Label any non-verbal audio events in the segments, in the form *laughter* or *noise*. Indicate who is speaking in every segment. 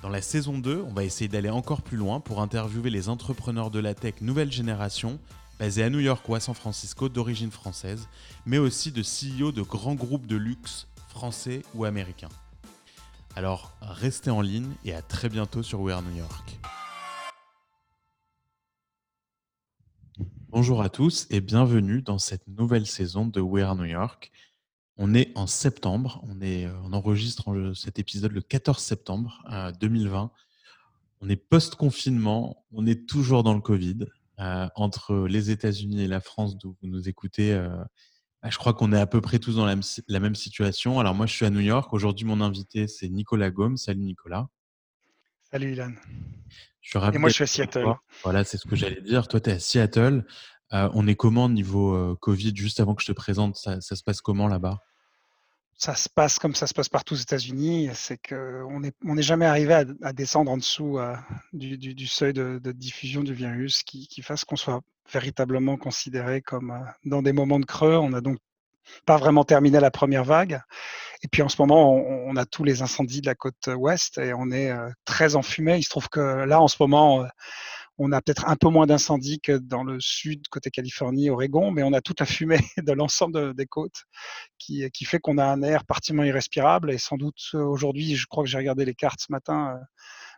Speaker 1: Dans la saison 2, on va essayer d'aller encore plus loin pour interviewer les entrepreneurs de la tech nouvelle génération, basés à New York ou à San Francisco d'origine française, mais aussi de CEO de grands groupes de luxe français ou américains. Alors restez en ligne et à très bientôt sur We Are New York. Bonjour à tous et bienvenue dans cette nouvelle saison de We Are New York. On est en septembre, on, est, euh, on enregistre cet épisode le 14 septembre 2020. On est post-confinement, on est toujours dans le Covid. Euh, entre les États-Unis et la France, d'où vous nous écoutez, euh, bah, je crois qu'on est à peu près tous dans la, même situation. Alors moi, je suis à New York. Aujourd'hui, mon invité, c'est Nicolas Gomme. Salut Nicolas.
Speaker 2: Salut Ilan. et moi, je suis à Seattle.
Speaker 1: Voilà, c'est ce que j'allais dire. Toi, tu es à Seattle. on est comment niveau Covid Juste avant que je te présente, ça se passe comment là-bas?
Speaker 2: Ça se passe comme ça se passe partout aux États-Unis, c'est qu'on n'est jamais arrivé à, descendre en dessous euh, du, seuil de, diffusion du virus qui, fasse qu'on soit véritablement considéré comme euh, dans des moments de creux. On n'a donc pas vraiment terminé la première vague. Et puis en ce moment, on, a tous les incendies de la côte ouest et on est euh, très enfumé. Il se trouve que là, en ce moment, on a peut-être un peu moins d'incendies que dans le sud, côté Californie, Oregon, mais on a toute la fumée *laughs* de l'ensemble des côtes qui, qui fait qu'on a un air particulièrement irrespirable. Et sans doute aujourd'hui, je crois que j'ai regardé les cartes ce matin, euh,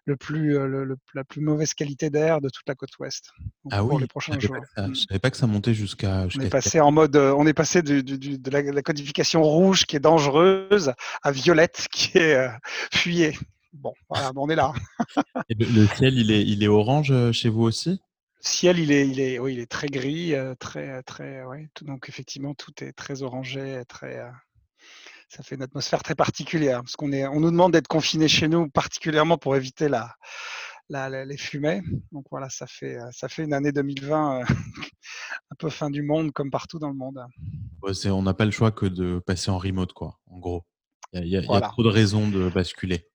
Speaker 2: le plus, euh, le, la plus mauvaise qualité d'air de toute la côte ouest.
Speaker 1: ah oui, les prochains jours. je ne savais pas que ça montait jusqu'à.
Speaker 2: on est passé en mode, euh, on est passé de la, codification rouge qui est dangereuse à violette qui est fuyée. Bon, voilà, on est là.
Speaker 1: le, ciel, il est, il est orange euh, chez vous aussi?
Speaker 2: Le ciel, il est, il est, oui, il est très gris, euh, très, très, ouais. donc effectivement, tout est très orangé, très. Euh, ça fait une atmosphère très particulière parce qu'on est, on nous demande d'être confinés chez nous particulièrement pour éviter la, la, les fumées. Donc voilà, ça fait, ça fait une année 2020 *laughs* un peu fin du monde comme partout dans le monde.
Speaker 1: on n'a pas le choix que de passer en remote, quoi. En gros, il y, a trop de raisons de basculer.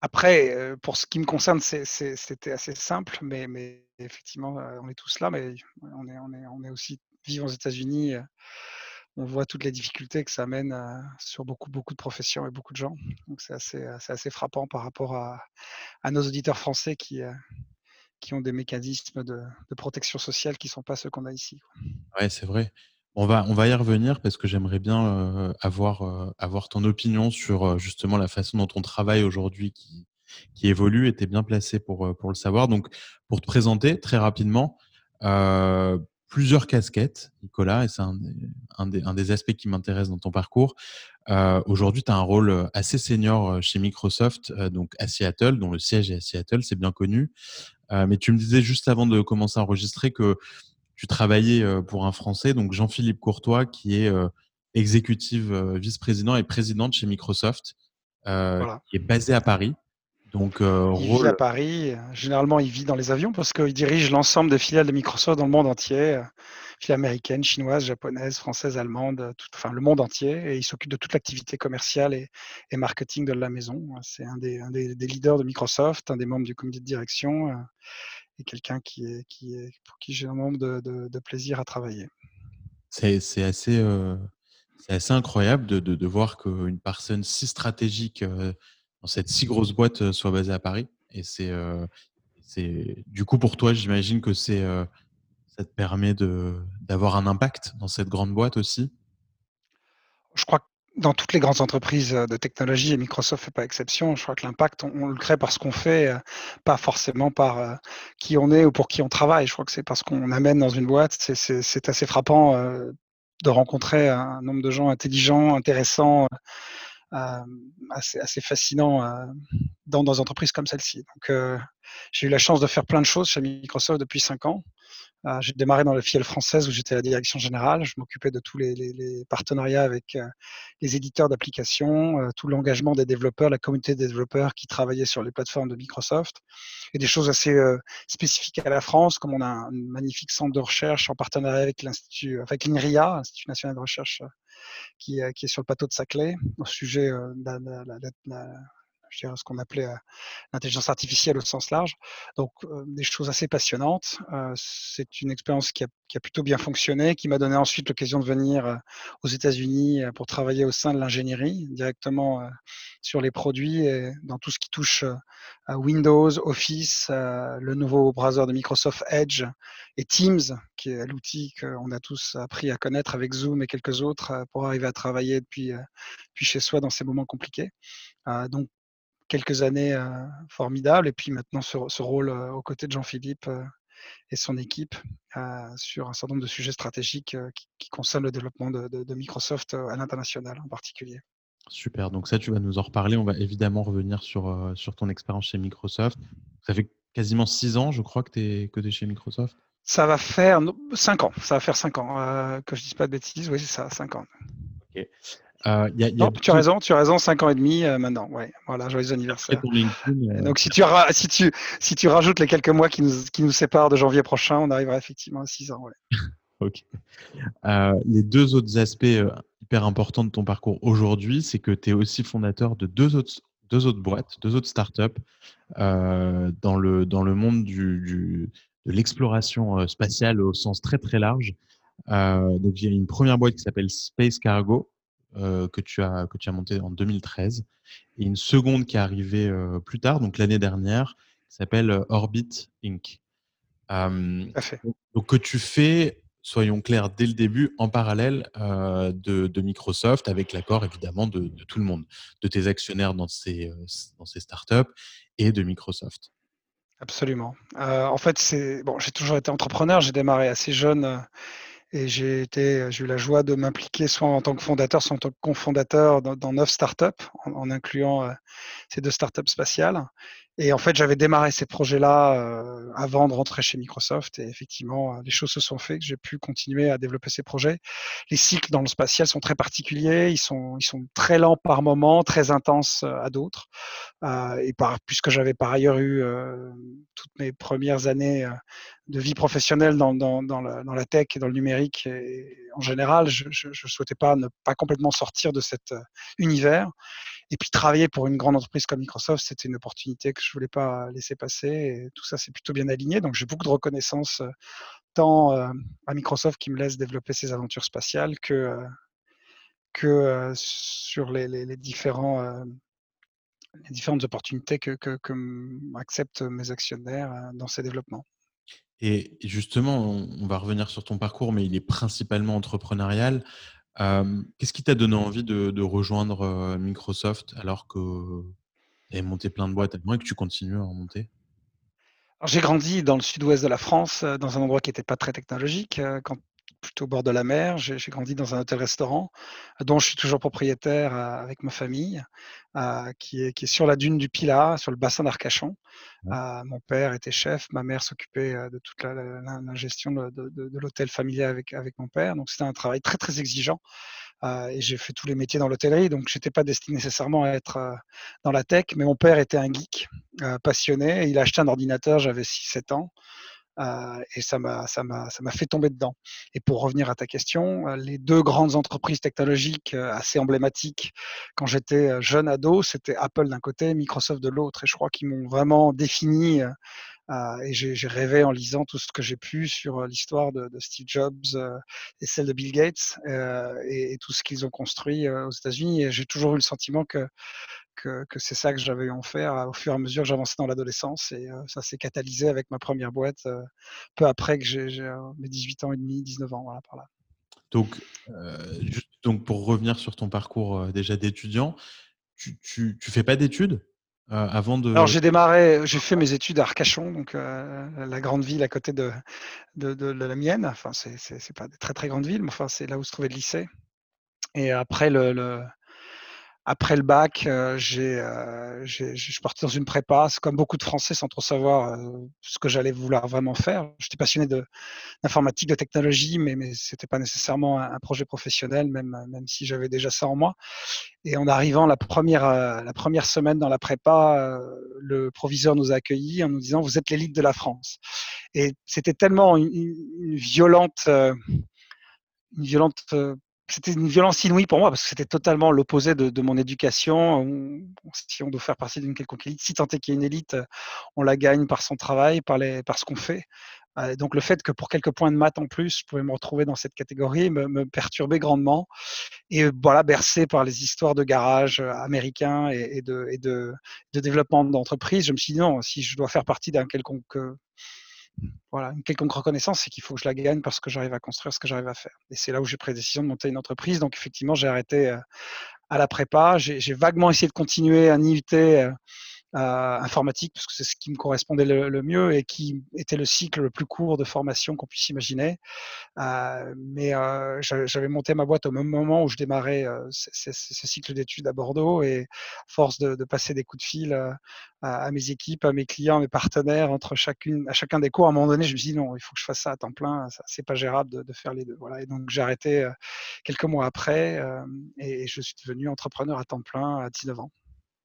Speaker 2: Après, pour ce qui me concerne, c'était assez simple, mais, effectivement, on est tous là, mais on est, aussi vivant aux États-Unis. On voit toutes les difficultés que ça amène sur beaucoup, beaucoup de professions et beaucoup de gens. Donc c'est assez, frappant par rapport à, nos auditeurs français qui, qui ont des mécanismes de protection sociale qui ne sont pas ceux qu'on a ici.
Speaker 1: Oui, c'est vrai. On va, on va y revenir parce que j'aimerais bien euh, avoir, euh, avoir ton opinion sur euh, justement la façon dont on travaille aujourd'hui qui, qui évolue et tu es bien placé pour, pour le savoir. Donc, pour te présenter très rapidement, plusieurs casquettes, Nicolas, et c'est un, des, un des aspects qui m'intéresse dans ton parcours. aujourd'hui, tu as un rôle assez senior chez Microsoft, donc à Seattle, dont le siège est à Seattle, c'est bien connu. mais tu me disais juste avant de commencer à enregistrer que tu travaillais pour un Français, donc Jean-Philippe Courtois, qui est exécutif vice-président et président de chez Microsoft, qui est basé à Paris.
Speaker 2: Donc, il vit à Paris. Généralement, il vit dans les avions parce qu'il dirige l'ensemble des filiales de Microsoft dans le monde entier, filiales américaines, chinoises, japonaises, françaises, allemandes, enfin le monde entier. Et il s'occupe de toute l'activité commerciale et, marketing de la maison. C'est un, des, leaders de Microsoft, un des membres du comité de direction et quelqu'un qui est, qui est, pour qui j'ai un nombre de, de, plaisir à travailler.
Speaker 1: C'est assez, euh, assez incroyable de, de, voir qu'une personne si stratégique euh, dans cette si grosse boîte euh, soit basée à Paris. Et c'est du coup pour toi, j'imagine que c'est ça te permet d'avoir un impact dans cette grande boîte aussi?
Speaker 2: Je crois dans toutes les grandes entreprises de technologie, et Microsoft fait pas exception, je crois que l'impact, on, le crée parce qu'on fait, pas forcément par qui on est ou pour qui on travaille. Je crois que c'est parce qu'on amène dans une boîte. C'est assez frappant de rencontrer un nombre de gens intelligents, intéressants, assez, assez fascinants dans, dans des entreprises comme celle-ci. Donc, j'ai eu la chance de faire plein de choses chez Microsoft depuis cinq ans. Euh, j'ai démarré dans le filiale française où j'étais à la direction générale. Je m'occupais de tous les, les, partenariats avec euh, les éditeurs d'applications, euh, tout l'engagement des développeurs, la communauté des développeurs qui travaillaient sur les plateformes de Microsoft, et des choses assez spécifiques à la France, comme on a un magnifique centre de recherche en partenariat avec l'Institut, avec l'INRIA, l'Institut national de recherche, qui, qui, est sur le plateau de Saclay, au sujet de la, je dirais, ce qu'on appelait l'intelligence artificielle au sens large. Donc, des choses assez passionnantes. c'est une expérience qui a, qui a, plutôt bien fonctionné, qui m'a donné ensuite l'occasion de venir aux États-Unis pour travailler au sein de l'ingénierie, directement sur les produits et dans tout ce qui touche à Windows, Office, le nouveau browser de Microsoft Edge et Teams, qui est l'outil qu'on a tous appris à connaître avec Zoom et quelques autres pour arriver à travailler depuis, depuis chez soi dans ces moments compliqués. donc, quelques années formidables. Et puis maintenant, ce, rôle aux côtés de Jean-Philippe et son équipe sur un certain nombre de sujets stratégiques qui, concernent le développement de, Microsoft à l'international en particulier.
Speaker 1: Super, donc ça, tu vas nous en reparler. On va évidemment revenir sur, sur ton expérience chez Microsoft. Ça fait quasiment six ans, je crois, que tu es, que es chez Microsoft.
Speaker 2: Ça va faire cinq ans. Ça va faire cinq ans. que je dise pas de bêtises, oui, c'est ça, cinq ans. Ok. Euh, non, tu as raison, tu as raison, 5 ans et demi euh, maintenant. Ouais, voilà, joyeux anniversaire. Euh, donc si tu, si, tu, si tu rajoutes les quelques mois qui nous, qui nous séparent de janvier prochain, on arrivera effectivement à 6 ans. Ouais. *laughs*
Speaker 1: ok. les deux autres aspects hyper importants de ton parcours aujourd'hui, c'est que tu es aussi fondateur de deux autres, deux autres boîtes, deux autres startups dans, le, dans le monde du, du de l'exploration spatiale au sens très très large. donc il y a une première boîte qui s'appelle Space Cargo, euh, que, tu as, que tu as monté en 2013, et une seconde qui est arrivée euh, plus tard, donc l'année dernière, qui s'appelle euh, Orbit Inc. donc, que tu fais, soyons clairs, dès le début, en parallèle de, Microsoft, avec l'accord évidemment de, tout le monde, de tes actionnaires dans ces, dans ces startups et de Microsoft.
Speaker 2: Absolument. en fait, c'est bon, j'ai toujours été entrepreneur. J'ai démarré assez jeune et j'ai été, j'ai eu la joie de m'impliquer soit en tant que fondateur, soit en tant que cofondateur dans, neuf startups, en, incluant euh, ces deux startups spatiales. Et en fait, j'avais démarré ces projets-là euh, avant de rentrer chez Microsoft. Et effectivement, euh, les choses se sont faites, j'ai pu continuer à développer ces projets. Les cycles dans le spatial sont très particuliers. Ils sont, ils sont très lents par moment, très intenses à d'autres. et par, puisque j'avais par ailleurs eu toutes mes premières années de vie professionnelle dans, dans, dans, la, dans, la, tech et dans le numérique, et en général, je ne souhaitais pas ne pas complètement sortir de cet univers. Et puis travailler pour une grande entreprise comme Microsoft, c'était une opportunité que je voulais pas laisser passer. Et tout ça, c'est plutôt bien aligné. Donc j'ai beaucoup de reconnaissance euh, tant euh, à Microsoft qui me laisse développer ses aventures spatiales que, euh, que sur les, les, différents, les différentes opportunités que, que, que acceptent mes actionnaires dans ces développements.
Speaker 1: Et justement, on va revenir sur ton parcours, mais il est principalement entrepreneurial. Qu'est-ce qui t'a donné envie de, rejoindre Microsoft alors que tu monté plein de boîtes et que tu continues à en monter?
Speaker 2: J'ai grandi dans le sud-ouest de la France, dans un endroit qui n'était pas très technologique. Plutôt au bord de la mer. J'ai grandi dans un hôtel-restaurant dont je suis toujours propriétaire avec ma famille, qui, est, qui, est, sur la dune du Pilat, sur le bassin d'Arcachon. mon père était chef, ma mère s'occupait de toute la, gestion de, de, l'hôtel familial avec, avec mon père. Donc c'était un travail très très exigeant. et j'ai fait tous les métiers dans l'hôtellerie, donc je n'étais pas destiné nécessairement à être dans la tech, mais mon père était un geek passionné. Il a acheté un ordinateur, j'avais 6-7 ans et ça m'a, ça, m'a, ça m'a fait tomber dedans. Et pour revenir à ta question, les deux grandes entreprises technologiques assez emblématiques quand j'étais jeune ado, c'était Apple d'un côté, Microsoft de l'autre. Et je crois qu'ils m'ont vraiment défini. Et j'ai, rêvé en lisant tout ce que j'ai pu sur l'histoire de, Steve Jobs et celle de Bill Gates et, tout ce qu'ils ont construit aux États-Unis. Et j'ai toujours eu le sentiment que que, c'est ça que j'avais en faire au fur et à mesure que j'avançais dans l'adolescence. Et ça s'est catalysé avec ma première boîte peu après que j'ai mes 18 ans et demi, 19 ans, voilà, par là.
Speaker 1: Donc, donc pour revenir sur ton parcours déjà d'étudiant, tu, tu fais pas d'études? Euh.
Speaker 2: Alors j'ai démarré, j'ai fait mes études à Arcachon, donc la grande ville à côté de, de, la mienne. Enfin, c'est, pas des très très grandes villes, mais enfin c'est là où se trouvait le lycée. Et après le après le bac, euh, j'ai, euh, j'ai, je suis parti dans une prépa, c'est comme beaucoup de Français sans trop savoir euh, ce que j'allais vouloir vraiment faire. J'étais passionné de, d'informatique, de technologie, mais, mais ce n'était pas nécessairement un, projet professionnel, même, même si j'avais déjà ça en moi. Et en arrivant la première, la première semaine dans la prépa, le proviseur nous a accueillis en nous disant Vous êtes l'élite de la France. Et c'était tellement une, une violente. une violente c'était une violence inouïe pour moi parce que c'était totalement l'opposé de, mon éducation. si on doit faire partie d'une quelconque élite, si tant est qu'il y ait une élite, on la gagne par son travail, par, les, par ce qu'on fait. Euh, donc le fait que pour quelques points de maths en plus, je pouvais me retrouver dans cette catégorie me, perturbait grandement. Et voilà, bercé par les histoires de garage euh, américains et, et de, de développement d'entreprise, je me suis dit non, si je dois faire partie d'un quelconque voilà, une quelconque reconnaissance, c'est qu'il faut que je la gagne parce que j'arrive à construire ce que j'arrive à faire. Et c'est là où j'ai pris la décision de monter une entreprise. Donc effectivement, j'ai arrêté euh, à la prépa. J'ai vaguement essayé de continuer un IUT euh, informatique parce que c'est ce qui me correspondait le, mieux et qui était le cycle le plus court de formation qu'on puisse imaginer. Euh, mais euh, j'avais monté ma boîte au même moment où je démarrais euh, ce, cycle d'études à Bordeaux et force de, passer des coups de fil à, mes équipes, à mes clients, à mes partenaires entre chacune, à chacun des cours, à un moment donné, je me dit non, il faut que je fasse ça à temps plein, c'est pas gérable de, de, faire les deux. Voilà. Et donc j'ai arrêté quelques mois après et je suis devenu entrepreneur à temps plein à 19 ans.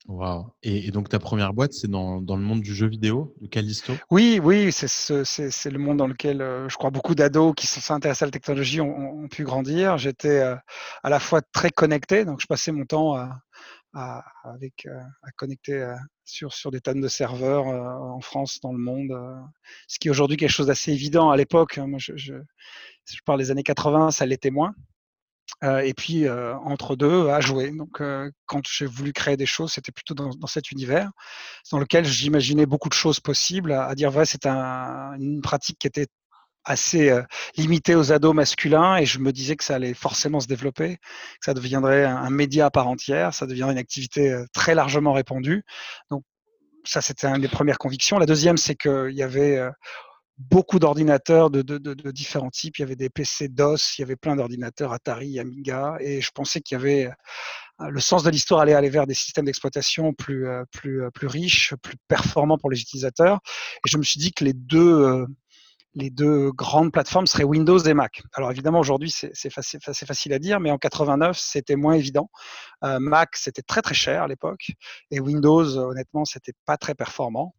Speaker 1: Wow. Et, donc ta première boîte, c'est dans, dans, le monde du jeu vidéo, de Callisto?
Speaker 2: Oui, oui, c'est ce, le monde dans lequel euh, je crois beaucoup d'ados qui sont intéressés à la technologie ont, pu grandir. J'étais euh, à la fois très connecté, donc je passais mon temps à, avec, euh, à connecter sur, sur des tonnes de serveurs en France, dans le monde, ce qui est aujourd'hui quelque chose d'assez évident. À l'époque, hein, je, je, je parle des années 80, ça l'était moins. Euh, et puis euh, entre deux à jouer. Donc euh, quand j'ai voulu créer des choses, c'était plutôt dans, cet univers dans lequel j'imaginais beaucoup de choses possibles. À, dire vrai, c'est un, une pratique qui était assez limitée aux ados masculins et je me disais que ça allait forcément se développer, que ça deviendrait un, un média à part entière, ça deviendrait une activité très largement répandue. Donc ça, c'était une des premières convictions. La deuxième, c'est qu'il y avait beaucoup d'ordinateurs de, différents types. Il y avait des PC DOS, il y avait plein d'ordinateurs Atari, Amiga, et je pensais qu'il y avait euh, le sens de l'histoire allait aller vers des systèmes d'exploitation plus, euh, euh, plus riches, plus performants pour les utilisateurs. Et je me suis dit que les deux, grandes plateformes seraient Windows et Mac. Alors évidemment, aujourd'hui, c'est facile, facile, à dire, mais en 89, c'était moins évident. Mac, c'était très très cher à l'époque, et Windows, honnêtement, c'était pas très performant.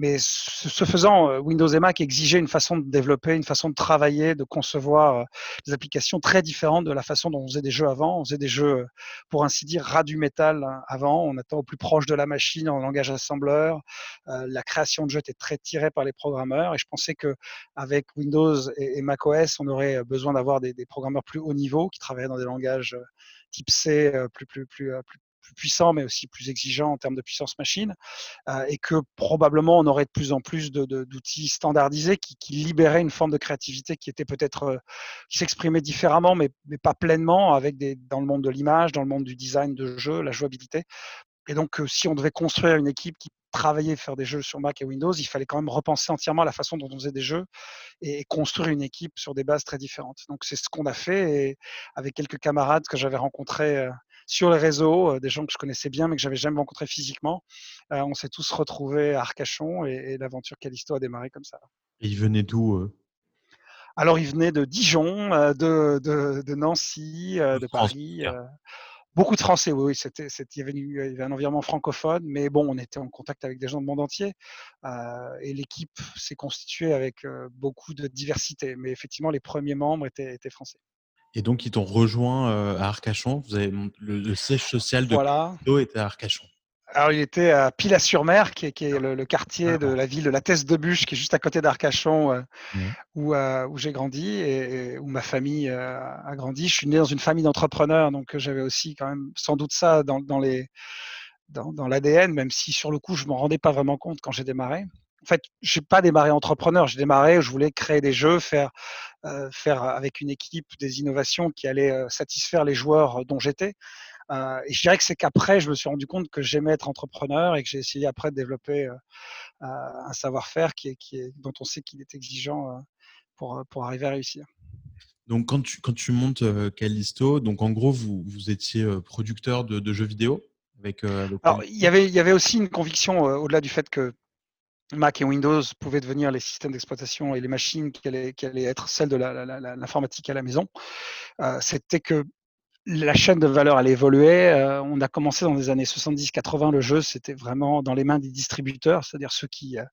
Speaker 2: Mais ce faisant, euh, Windows et Mac exigeaient une façon de développer, une façon de travailler, de concevoir euh, des applications très différentes de la façon dont on faisait des jeux avant. On faisait des jeux, euh, pour ainsi dire, ras du métal hein, avant. On était au plus proche de la machine en langage assembleur. la création de jeux était très tirée par les programmeurs. Et je pensais que avec Windows et, Mac OS, on aurait besoin d'avoir des, des, programmeurs plus haut niveau qui travaillaient dans des langages type C plus, plus, plus, plus puissant, mais aussi plus exigeant en termes de puissance machine, euh, et que probablement on aurait de plus en plus d'outils standardisés qui, libéraient une forme de créativité qui était peut-être euh, qui s'exprimait différemment, mais, mais, pas pleinement avec des, dans le monde de l'image, dans le monde du design de jeu, la jouabilité. Et donc, euh, si on devait construire une équipe qui travaillait, faire des jeux sur Mac et Windows, il fallait quand même repenser entièrement la façon dont on faisait des jeux et construire une équipe sur des bases très différentes. Donc, c'est ce qu'on a fait et avec quelques camarades que j'avais rencontrés sur les réseaux, euh, des gens que je connaissais bien mais que j'avais jamais rencontrés physiquement. Euh, on s'est tous retrouvés à Arcachon et, l'aventure Callisto a démarré comme ça.
Speaker 1: Et ils venaient d'où
Speaker 2: Alors, ils venaient de Dijon, euh, de, Nancy, de, Paris. Beaucoup de Français, oui. C'était, il, y avait, un environnement francophone, mais bon, on était en contact avec des gens du monde entier. et l'équipe s'est constituée avec beaucoup de diversité. Mais effectivement, les premiers membres étaient français.
Speaker 1: Et donc, ils t'ont rejoint euh, à Arcachon. Vous avez, le, siège social de voilà. était à Arcachon.
Speaker 2: Alors, il était à Pilat-sur-Mer, qui, est, le, quartier de la ville de la Thèse de Bûche, qui est juste à côté d'Arcachon, euh, où, euh, où j'ai grandi et, où ma famille a grandi. Je suis né dans une famille d'entrepreneurs, donc j'avais aussi quand même sans doute ça dans, dans les dans, dans l'ADN, même si sur le coup, je m'en rendais pas vraiment compte quand j'ai démarré. En fait, j'ai pas démarré entrepreneur. J'ai démarré, je voulais créer des jeux, faire, faire avec une équipe des innovations qui allaient satisfaire les joueurs dont j'étais. et je dirais que c'est qu'après, je me suis rendu compte que j'aimais être entrepreneur et que j'ai essayé après de développer un savoir-faire qui est, qui est, dont on sait qu'il est exigeant pour, pour arriver à réussir.
Speaker 1: Donc, quand tu, quand tu montes Callisto, donc en gros, vous, vous étiez producteur de, jeux vidéo avec,
Speaker 2: Alors, il y, avait, il y avait aussi une conviction, au-delà du fait que Mac et Windows pouvaient devenir les systèmes d'exploitation et les machines qui allaient, être celles de l'informatique à la maison, euh, c'était que la chaîne de valeur allait évoluer. Euh, on a commencé dans les années 70-80, le jeu, c'était vraiment dans les mains des distributeurs, c'est-à-dire ceux qui, euh,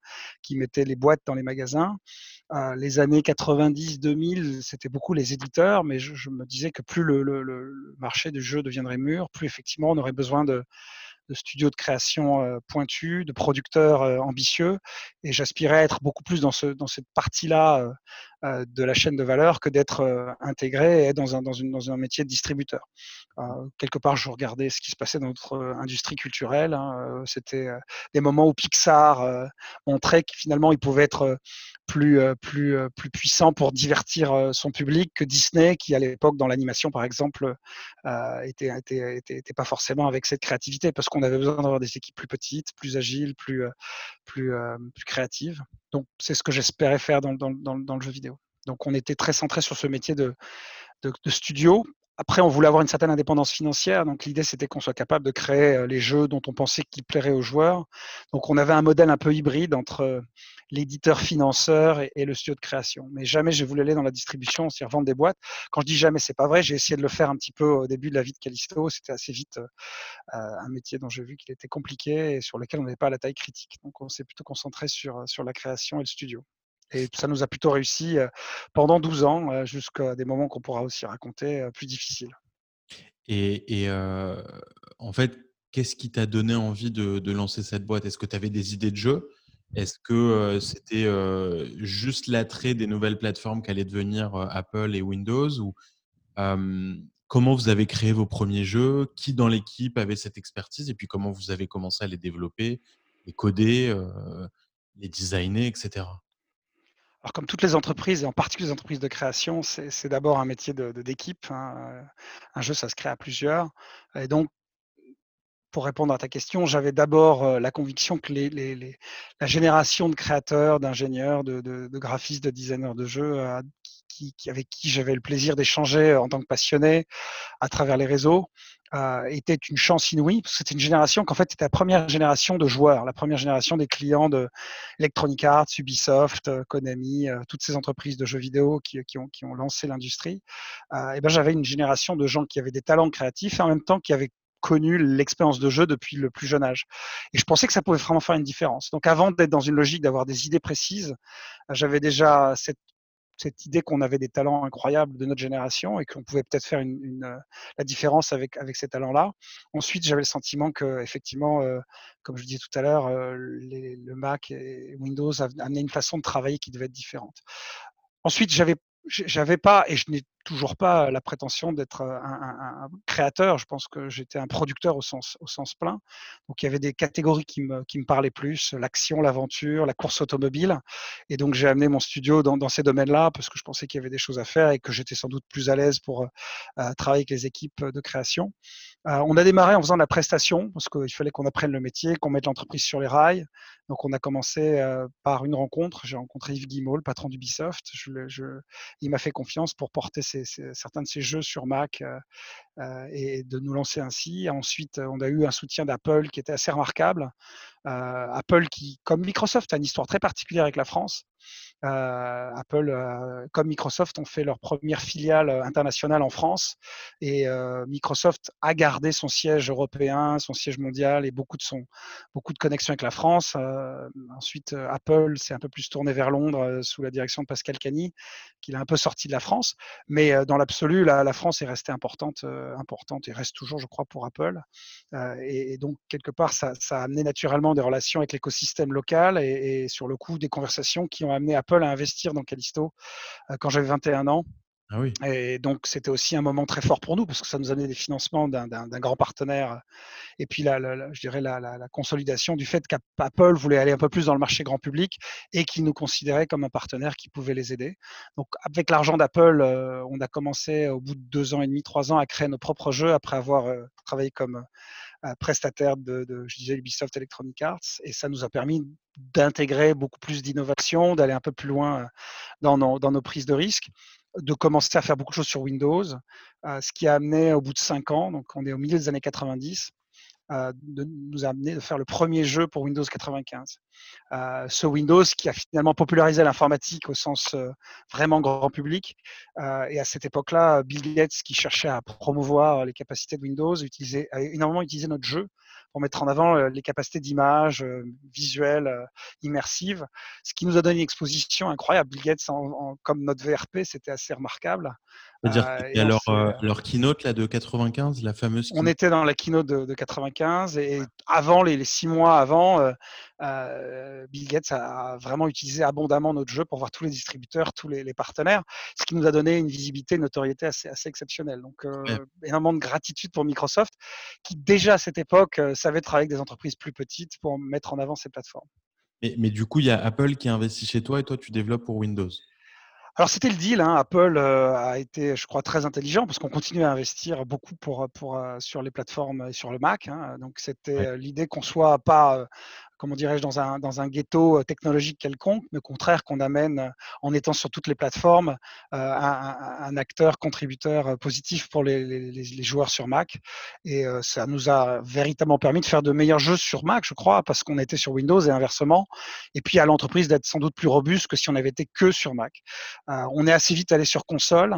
Speaker 2: mettaient les boîtes dans les magasins. les années 90-2000, c'était beaucoup les éditeurs, mais je, me disais que plus le, le, marché du jeu deviendrait mûr, plus effectivement on aurait besoin de, de studios de création pointus, de producteurs ambitieux. Et j'aspirais à être beaucoup plus dans, ce, dans cette partie-là de la chaîne de valeur que d'être intégré et dans un, dans, une, dans un métier de distributeur. quelque part, je regardais ce qui se passait dans notre industrie culturelle. Hein, c'était des moments où Pixar montrait que finalement, il pouvait être plus, plus, plus puissant pour divertir son public que Disney, qui à l'époque, dans l'animation, par exemple, était, était, était, pas forcément avec cette créativité, parce qu'on avait besoin d'avoir des équipes plus petites, plus agiles, plus, plus, plus créatives. Donc, c'est ce que j'espérais faire dans, le jeu vidéo. Donc, on était très centré sur ce métier de studio après, on voulait avoir une certaine indépendance financière. Donc, l'idée, c'était qu'on soit capable de créer les jeux dont on pensait qu'ils plairaient aux joueurs. Donc, on avait un modèle un peu hybride entre l'éditeur financeur et, le studio de création. Mais jamais je voulais aller dans la distribution, c'est-à-dire vendre des boîtes. Quand je dis jamais, c'est pas vrai. J'ai essayé de le faire un petit peu au début de la vie de Callisto. C'était assez vite un métier dont j'ai vu qu'il était compliqué et sur lequel on n'avait pas la taille critique. Donc, on s'est plutôt concentré sur la création et le studio. Et ça nous a plutôt réussi pendant 12 ans, jusqu'à des moments qu'on pourra aussi raconter plus difficiles.
Speaker 1: Et, en fait, qu'est-ce qui t'a donné envie de, lancer cette boîte? Est-ce que tu avais des idées de jeu? Est-ce que c'était juste l'attrait des nouvelles plateformes qu'allaient devenir Apple et Windows? Ou, Comment vous avez créé vos premiers jeux? Qui dans l'équipe avait cette expertise? Et puis comment vous avez commencé à les développer, les coder, les designer, etc.
Speaker 2: Comme toutes les entreprises, et en particulier les entreprises de création, c'est d'abord un métier d'équipe. Hein. Un jeu, ça se crée à plusieurs. Et donc, pour répondre à ta question, j'avais d'abord la conviction que la génération de créateurs, d'ingénieurs, de, graphistes, de designers de jeux, qui, avec qui j'avais le plaisir d'échanger en tant que passionné à travers les réseaux, euh, était une chance inouïe, parce que c'était une génération qu'en fait, c'était la première génération de joueurs, la première génération des clients de Electronic Arts, Ubisoft, euh, Konami, euh, toutes ces entreprises de jeux vidéo qui, qui, ont, qui ont, lancé l'industrie. et ben, j'avais une génération de gens qui avaient des talents créatifs et en même temps qui avaient connu l'expérience de jeu depuis le plus jeune âge. Et je pensais que ça pouvait vraiment faire une différence. Donc avant d'être dans une logique d'avoir des idées précises, j'avais déjà cette cette idée qu'on avait des talents incroyables de notre génération et qu'on pouvait peut-être faire euh, la différence avec, avec ces talents-là. Ensuite, j'avais le sentiment que, effectivement, euh, comme je disais tout à l'heure, euh, le Mac et Windows amenaient une façon de travailler qui devait être différente. Ensuite, j'avais j'avais pas, et je n'ai toujours pas la prétention d'être un, créateur. Je pense que j'étais un producteur au sens, plein. Donc il y avait des catégories qui me, qui me parlaient plus, l'action, l'aventure, la course automobile. Et donc j'ai amené mon studio dans, ces domaines-là parce que je pensais qu'il y avait des choses à faire et que j'étais sans doute plus à l'aise pour travailler avec les équipes de création. On a démarré en faisant de la prestation parce qu'il fallait qu'on apprenne le métier, qu'on mette l'entreprise sur les rails. Donc on a commencé par une rencontre. J'ai rencontré Yves Guillemot, le patron d'Ubisoft. Je, il m'a fait confiance pour porter certains de ces jeux sur Mac euh, euh, et de nous lancer ainsi. Ensuite, on a eu un soutien d'Apple qui était assez remarquable. Euh, Apple qui, comme Microsoft, a une histoire très particulière avec la France. Euh, Apple, euh, comme Microsoft, ont fait leur première filiale internationale en France et Microsoft a gardé son siège européen, son siège mondial et beaucoup de, son, beaucoup de connexions avec la France. ensuite, Apple s'est un peu plus tourné vers Londres sous la direction de Pascal Cagny, qu'il a un peu sorti de la France. Mais dans l'absolu, la, la, France est restée importante, importante et reste toujours, je crois, pour Apple. Et, et, donc, quelque part, ça, ça a amené naturellement des relations avec l'écosystème local et, sur le coup des conversations qui ont amené Apple à investir dans Callisto euh, quand j'avais 21 ans.
Speaker 1: Ah oui.
Speaker 2: Et donc c'était aussi un moment très fort pour nous parce que ça nous amenait des financements d'un grand partenaire, et puis la la la je dirais la la consolidation du fait qu'Apple voulait aller un peu plus dans le marché grand public et qu'ils nous considéraient comme un partenaire qui pouvait les aider. Donc avec l'argent d'Apple, heu, on a commencé au bout de 2 ans et demi, 3 ans à créer nos propres jeux après avoir, travaillé comme, prestataire de je disais Ubisoft Electronic Arts et ça nous a permis d'intégrer beaucoup plus d'innovation, d'aller un peu plus loin, heu, dans nos dans nos prises de risques, de commencer à faire beaucoup de choses sur Windows, heu, ce qui a amené au bout de 5 ans, donc on est au milieu des années 90, heu, de nous a amené de faire le premier jeu pour Windows 95. Heu, ce Windows qui a finalement popularisé l'informatique au sens, heu, vraiment grand public, et à cette époque-là, Bill Gates qui cherchait à promouvoir les capacités de Windows utilisait a énormément utilisé notre jeu pour mettre en avant, heu, les capacités d'image, heu, visuelles, heu, immersives, ce qui nous a donné une exposition incroyable. Bill Gates en en comme notre VRP, c'était assez remarquable,
Speaker 1: C'est-à-dire
Speaker 2: on
Speaker 1: leur, heu leur keynote là de 95, la fameuse
Speaker 2: on était dans la keynote de de 95 et avant les les 6 mois avant, Bill Gates a vraiment utilisé abondamment notre jeu pour voir tous les distributeurs, tous les les partenaires, ce qui nous a donné une visibilité, une notoriété assez assez exceptionnelle. Donc
Speaker 1: Incroyable.
Speaker 2: heu, énormément de gratitude pour Microsoft qui déjà à cette époque, heu, savait travailler avec des entreprises plus petites pour mettre en avant ces plateformes.
Speaker 1: Mais mais du coup, il y a Apple qui investit chez toi et toi tu développes pour Windows?
Speaker 2: Alors c'était le deal, hein. Apple, a été, je crois, très intelligent parce qu'on continue à investir beaucoup pour, sur les plateformes et sur le Mac, hein. Donc c'était,
Speaker 1: Ouais.
Speaker 2: l'idée qu'on soit pas, comment dirais-je, dans un ghetto, heu, technologique quelconque, mais au contraire qu'on amène, heu, en étant sur toutes les plateformes, heu, un acteur contributeur, positif pour les joueurs sur Mac et ça nous a véritablement permis de faire de meilleurs jeux sur Mac, je crois, parce qu'on était sur Windows et inversement et puis à l'entreprise d'être sans doute plus robuste que si on avait été que sur Mac. On est assez vite allé sur console,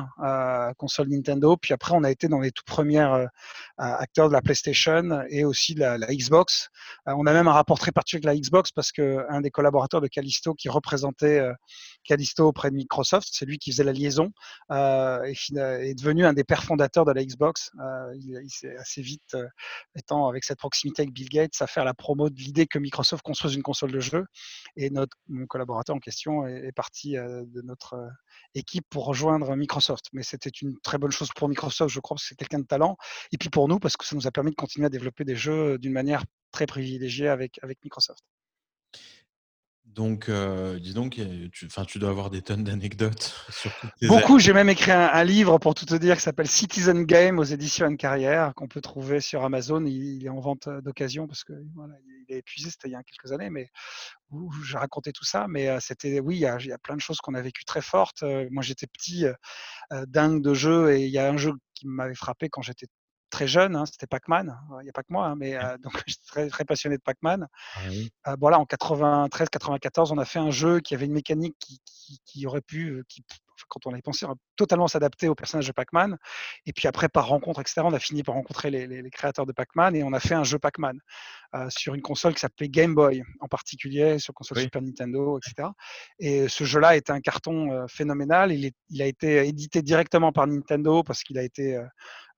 Speaker 2: console Nintendo, puis après on a été dans les tout premières, heu, acteurs de la PlayStation et aussi de la Xbox. On a même un rapport très particulier avec la Xbox parce qu'un des collaborateurs de Callisto qui représentait, heu, Callisto auprès de Microsoft, c'est lui qui faisait la liaison, heu, et est devenu un des pères fondateurs de la Xbox. Heu, il s'est assez vite, étant avec cette proximité avec Bill Gates, à faire la promo de l'idée que Microsoft construise une console de jeu et notre mon collaborateur en question est est parti, de notre, équipe pour rejoindre Microsoft. Mais c'était une très bonne chose pour Microsoft, je crois, parce que c'est quelqu'un de talent et puis pour nous parce que ça nous a permis de continuer à développer des jeux d'une manière très privilégiée avec avec Microsoft.
Speaker 1: Donc heu, dis donc, tu tu dois avoir des tonnes d'anecdotes *laughs* sur.
Speaker 2: Beaucoup, j'ai même écrit un un livre pour tout te dire qui s'appelle Citizen Game aux éditions Une-Carrière qu'on peut trouver sur Amazon. Il il est en vente, heu, d'occasion parce que voilà, il est épuisé, c'était il y a quelques années, mais où j'ai raconté tout ça. Mais heu, c'était oui, il y a il y a plein de choses qu'on a vécues très fortes. Moi j'étais petit, dingue de jeux et il y a un jeu qui m'avait frappé quand j'étais très jeune, hein, c'était Pac-Man. Il y a pas que moi, hein, mais donc *laughs* j'étais très très passionné de Pac-Man.
Speaker 1: Ah oui.
Speaker 2: Voilà, en 93-94, on a fait un jeu qui avait une mécanique qui qui qui aurait pu, qui quand on y pensé, totalement s'adapter au personnage de Pac-Man et puis après par rencontre et cetera, on a fini par rencontrer les les les créateurs de Pac-Man et on a fait un jeu Pac-Man, sur une console qui s'appelait Game Boy, en particulier sur console
Speaker 1: Oui.
Speaker 2: Super Nintendo et
Speaker 1: Ouais.
Speaker 2: cetera et ce jeu-là était un carton, phénoménal. Il est il a été édité directement par Nintendo parce qu'il a été,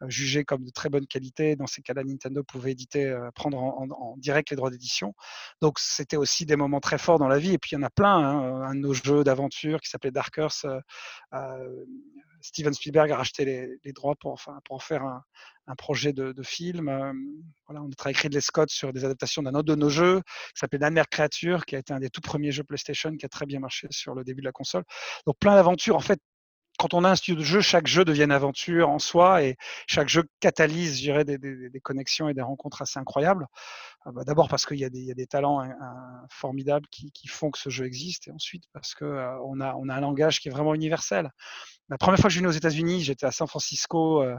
Speaker 2: heu heu, jugé comme de très bonne qualité. Dans ces cas-là, Nintendo pouvait éditer, heu, prendre en direct les droits d'édition. Donc c'était aussi des moments très forts dans la vie et puis il y en a plein, hein, un de nos jeux d'aventure qui s'appelait Darkers, heu heu, Steven Spielberg a racheté les droits pour enfin pour en faire un projet de film, hem, voilà, on a travaillé Ridley Scott sur des adaptations d'un autre de nos jeux qui s'appelait Nightmare Creature, qui a été un des tout premiers jeux PlayStation qui a très bien marché sur le début de la console. Donc plein d'aventures. En fait, quand on a un studio de jeu, chaque jeu devient une aventure en soi et chaque jeu catalyse, je dirais, des des des connexions et des rencontres assez incroyables. Ah bah, d'abord parce qu'il y a des il y a des talents in in formidables qui qui font que ce jeu existe et ensuite parce que, heu, on a on a un langage qui est vraiment universel. La première fois que je suis venu aux États-Unis, j'étais à San Francisco, heu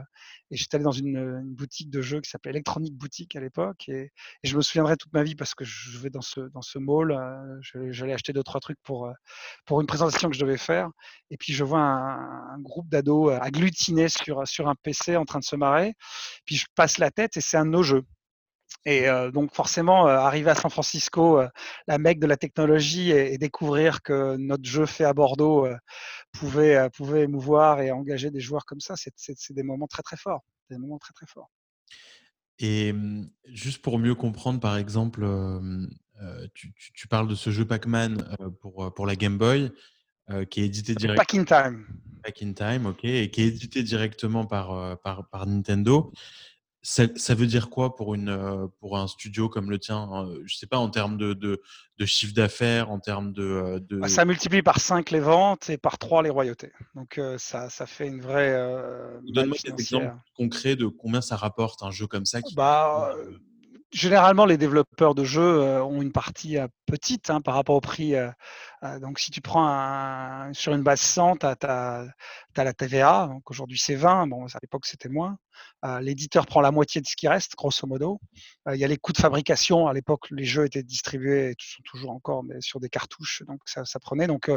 Speaker 2: et j'étais allé dans une, une boutique de jeux qui s'appelait Electronic Boutique à l'époque et et je me souviendrai toute ma vie parce que je vais dans ce dans ce mall, je j'allais acheter 2-3 trucs pour, pour une présentation que je devais faire et puis je vois un un groupe d'ados, agglutinés sur, sur un PC en train de se marrer. Puis je passe la tête et c'est un de nos jeux et heu, donc forcément, heu, arrivé à San Francisco, heu, la Mecque de la technologie et et découvrir que notre jeu fait à Bordeaux, pouvait, pouvait émouvoir et engager des joueurs comme ça, c'est des moments très, très forts, des moments très, très forts.
Speaker 1: Et juste pour mieux comprendre, par exemple, tu tu tu parles de ce jeu Pac-Man, pour, pour la Game Boy. qui est édité
Speaker 2: directement. Back in Time.
Speaker 1: Back in Time, ok, et qui est édité directement par, par, par Nintendo. Ça, ça, veut dire quoi pour, une, pour un studio comme le tien? Hein, Je sais pas, en termes de, de, de chiffre d'affaires, en termes de, de,
Speaker 2: bah, Ça multiplie par 5 les ventes et par 3 les royautés. Donc ça, ça fait une vraie. Euh,
Speaker 1: Donne-moi des exemples concrets de combien ça rapporte un jeu comme ça qui...
Speaker 2: bah, généralement, les développeurs de jeux euh, ont une partie euh, petite hein, par rapport au prix. Euh, donc, si tu prends un, sur une base 100, tu as, la TVA. Donc, aujourd'hui, c'est 20. Bon, à l'époque, c'était moins. L'éditeur prend la moitié de ce qui reste, grosso modo. Il y a les coûts de fabrication. À l'époque, les jeux étaient distribués, et sont toujours encore, mais sur des cartouches. Donc, ça, ça prenait. Donc,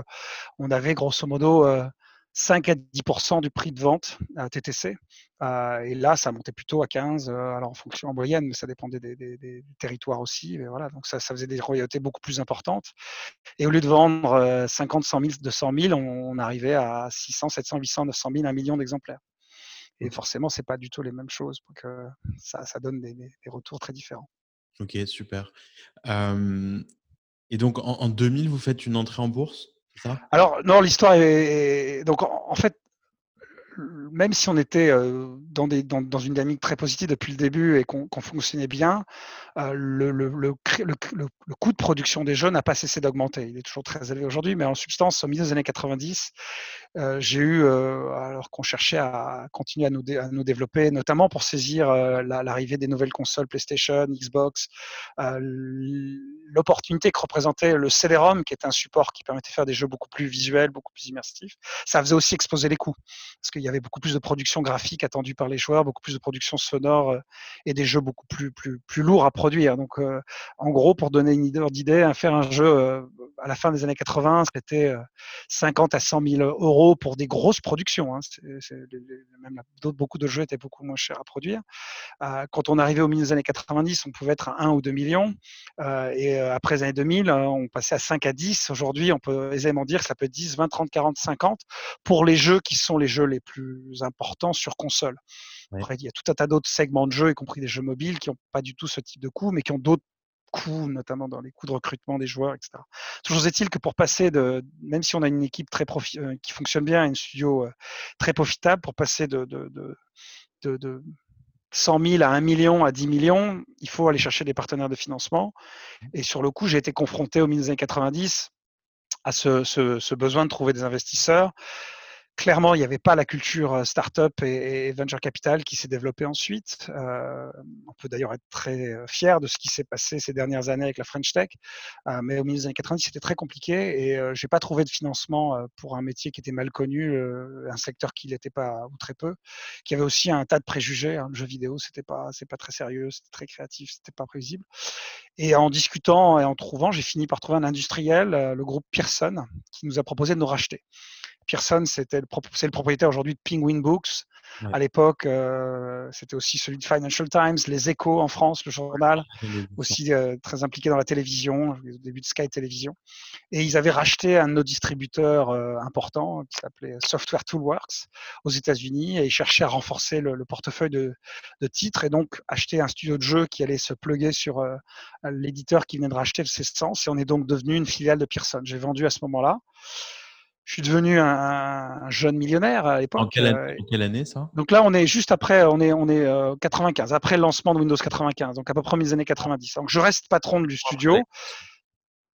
Speaker 2: on avait grosso modo 5 à 10% du prix de vente à TTC. Euh, et là, ça montait plutôt à 15, euh, alors en fonction en moyenne, mais ça dépendait des, territoires aussi. voilà, donc ça, ça, faisait des royautés beaucoup plus importantes. Et au lieu de vendre 50, 100 000, 200 000, on, arrivait à 600, 700, 800, 900 000, un million d'exemplaires. Et forcément, c'est pas du tout les mêmes choses. Donc, ça, ça, donne des, retours très différents.
Speaker 1: Ok, super. et donc, en, en 2000, vous faites une entrée en bourse?
Speaker 2: Alors, non, l'histoire est. Donc, en fait, même si on était euh, dans, une dynamique très positive depuis le début et qu'on fonctionnait bien, euh, le, coût de production des jeux n'a pas cessé d'augmenter. Il est toujours très élevé aujourd'hui, mais en substance, au milieu des années 90, euh, j'ai eu, alors qu'on cherchait à continuer à nous, développer, notamment pour saisir l'arrivée des nouvelles consoles PlayStation, Xbox, l'opportunité que représentait le CD-ROM, qui est un support qui permettait de faire des jeux beaucoup plus visuels, beaucoup plus immersifs, ça faisait aussi exploser les coûts. Parce qu'il y avait beaucoup plus de production graphique attendue par les joueurs, beaucoup plus de production sonore euh, et des jeux beaucoup plus, plus, plus lourds à produire. Donc, euh, en gros, pour donner une idée d'idée, faire un jeu euh, à la fin des années 80, c'était 50 à 100 000 euros pour des grosses productions. Hein. même beaucoup de jeux étaient beaucoup moins chers à produire. quand on arrivait au milieu des années 90, on pouvait être à 1 ou 2 millions. et après les années 2000, on passait à 5 à 10. Aujourd'hui, on peut aisément dire que ça peut être 10, 20, 30, 40, 50 pour les jeux qui sont les jeux les plus plus important sur console. Après, il y a tout un tas d'autres segments de jeux, y compris des jeux mobiles, qui n'ont pas du tout ce type de coûts, mais qui ont d'autres coûts, notamment dans les coûts de recrutement des joueurs, etc. Toujours est-il que pour passer de, même si on a une équipe très euh, qui fonctionne bien, une studio euh, très profitable, pour passer de, de, de, de 100 000 à 1 million à 10 millions, il faut aller chercher des partenaires de financement. Mmh. Et sur le coup, j'ai été confronté au milieu des années 90 à ce, ce, ce, besoin de trouver des investisseurs clairement, il n'y avait pas la culture euh, startup et, et venture capital qui s'est développée ensuite. Euh, on peut d'ailleurs être très euh, fier de ce qui s'est passé ces dernières années avec la French Tech, mais au milieu des années 90, c'était très compliqué et je n'ai pas trouvé de financement pour un métier qui était mal connu, un secteur qui n'était pas ou très peu, qui avait aussi un tas de préjugés. Hein. Le jeu vidéo, c'était pas, c'est pas très sérieux, c'était très créatif, c'était pas prévisible. Et en discutant et en trouvant, j'ai fini par trouver un industriel, le groupe Pearson, qui nous a proposé de nous racheter. Pearson, c'était le, c'est le propriétaire aujourd'hui de Penguin Books. À l'époque, euh, c'était aussi celui de Financial Times, Les Échos en France, le journal, *laughs* aussi euh, très impliqué dans la télévision, au début de Sky Télévision. Et ils avaient racheté un de nos distributeurs euh, importants qui s'appelait Software Toolworks aux États-Unis et ils cherchaient à renforcer le, portefeuille de, de, titres et donc acheter un studio de jeu qui allait se pluguer sur l'éditeur qui venait de racheter le Sens. Et on est donc devenu une filiale de Pearson. J'ai vendu à ce moment-là je suis devenu un, jeune millionnaire à l'époque.
Speaker 1: Euh, en, quelle année ça?
Speaker 2: Donc là, on est juste après, on est, on est 95, euh, après le lancement de Windows 95, donc à peu près mes années 90. Donc je reste patron du studio.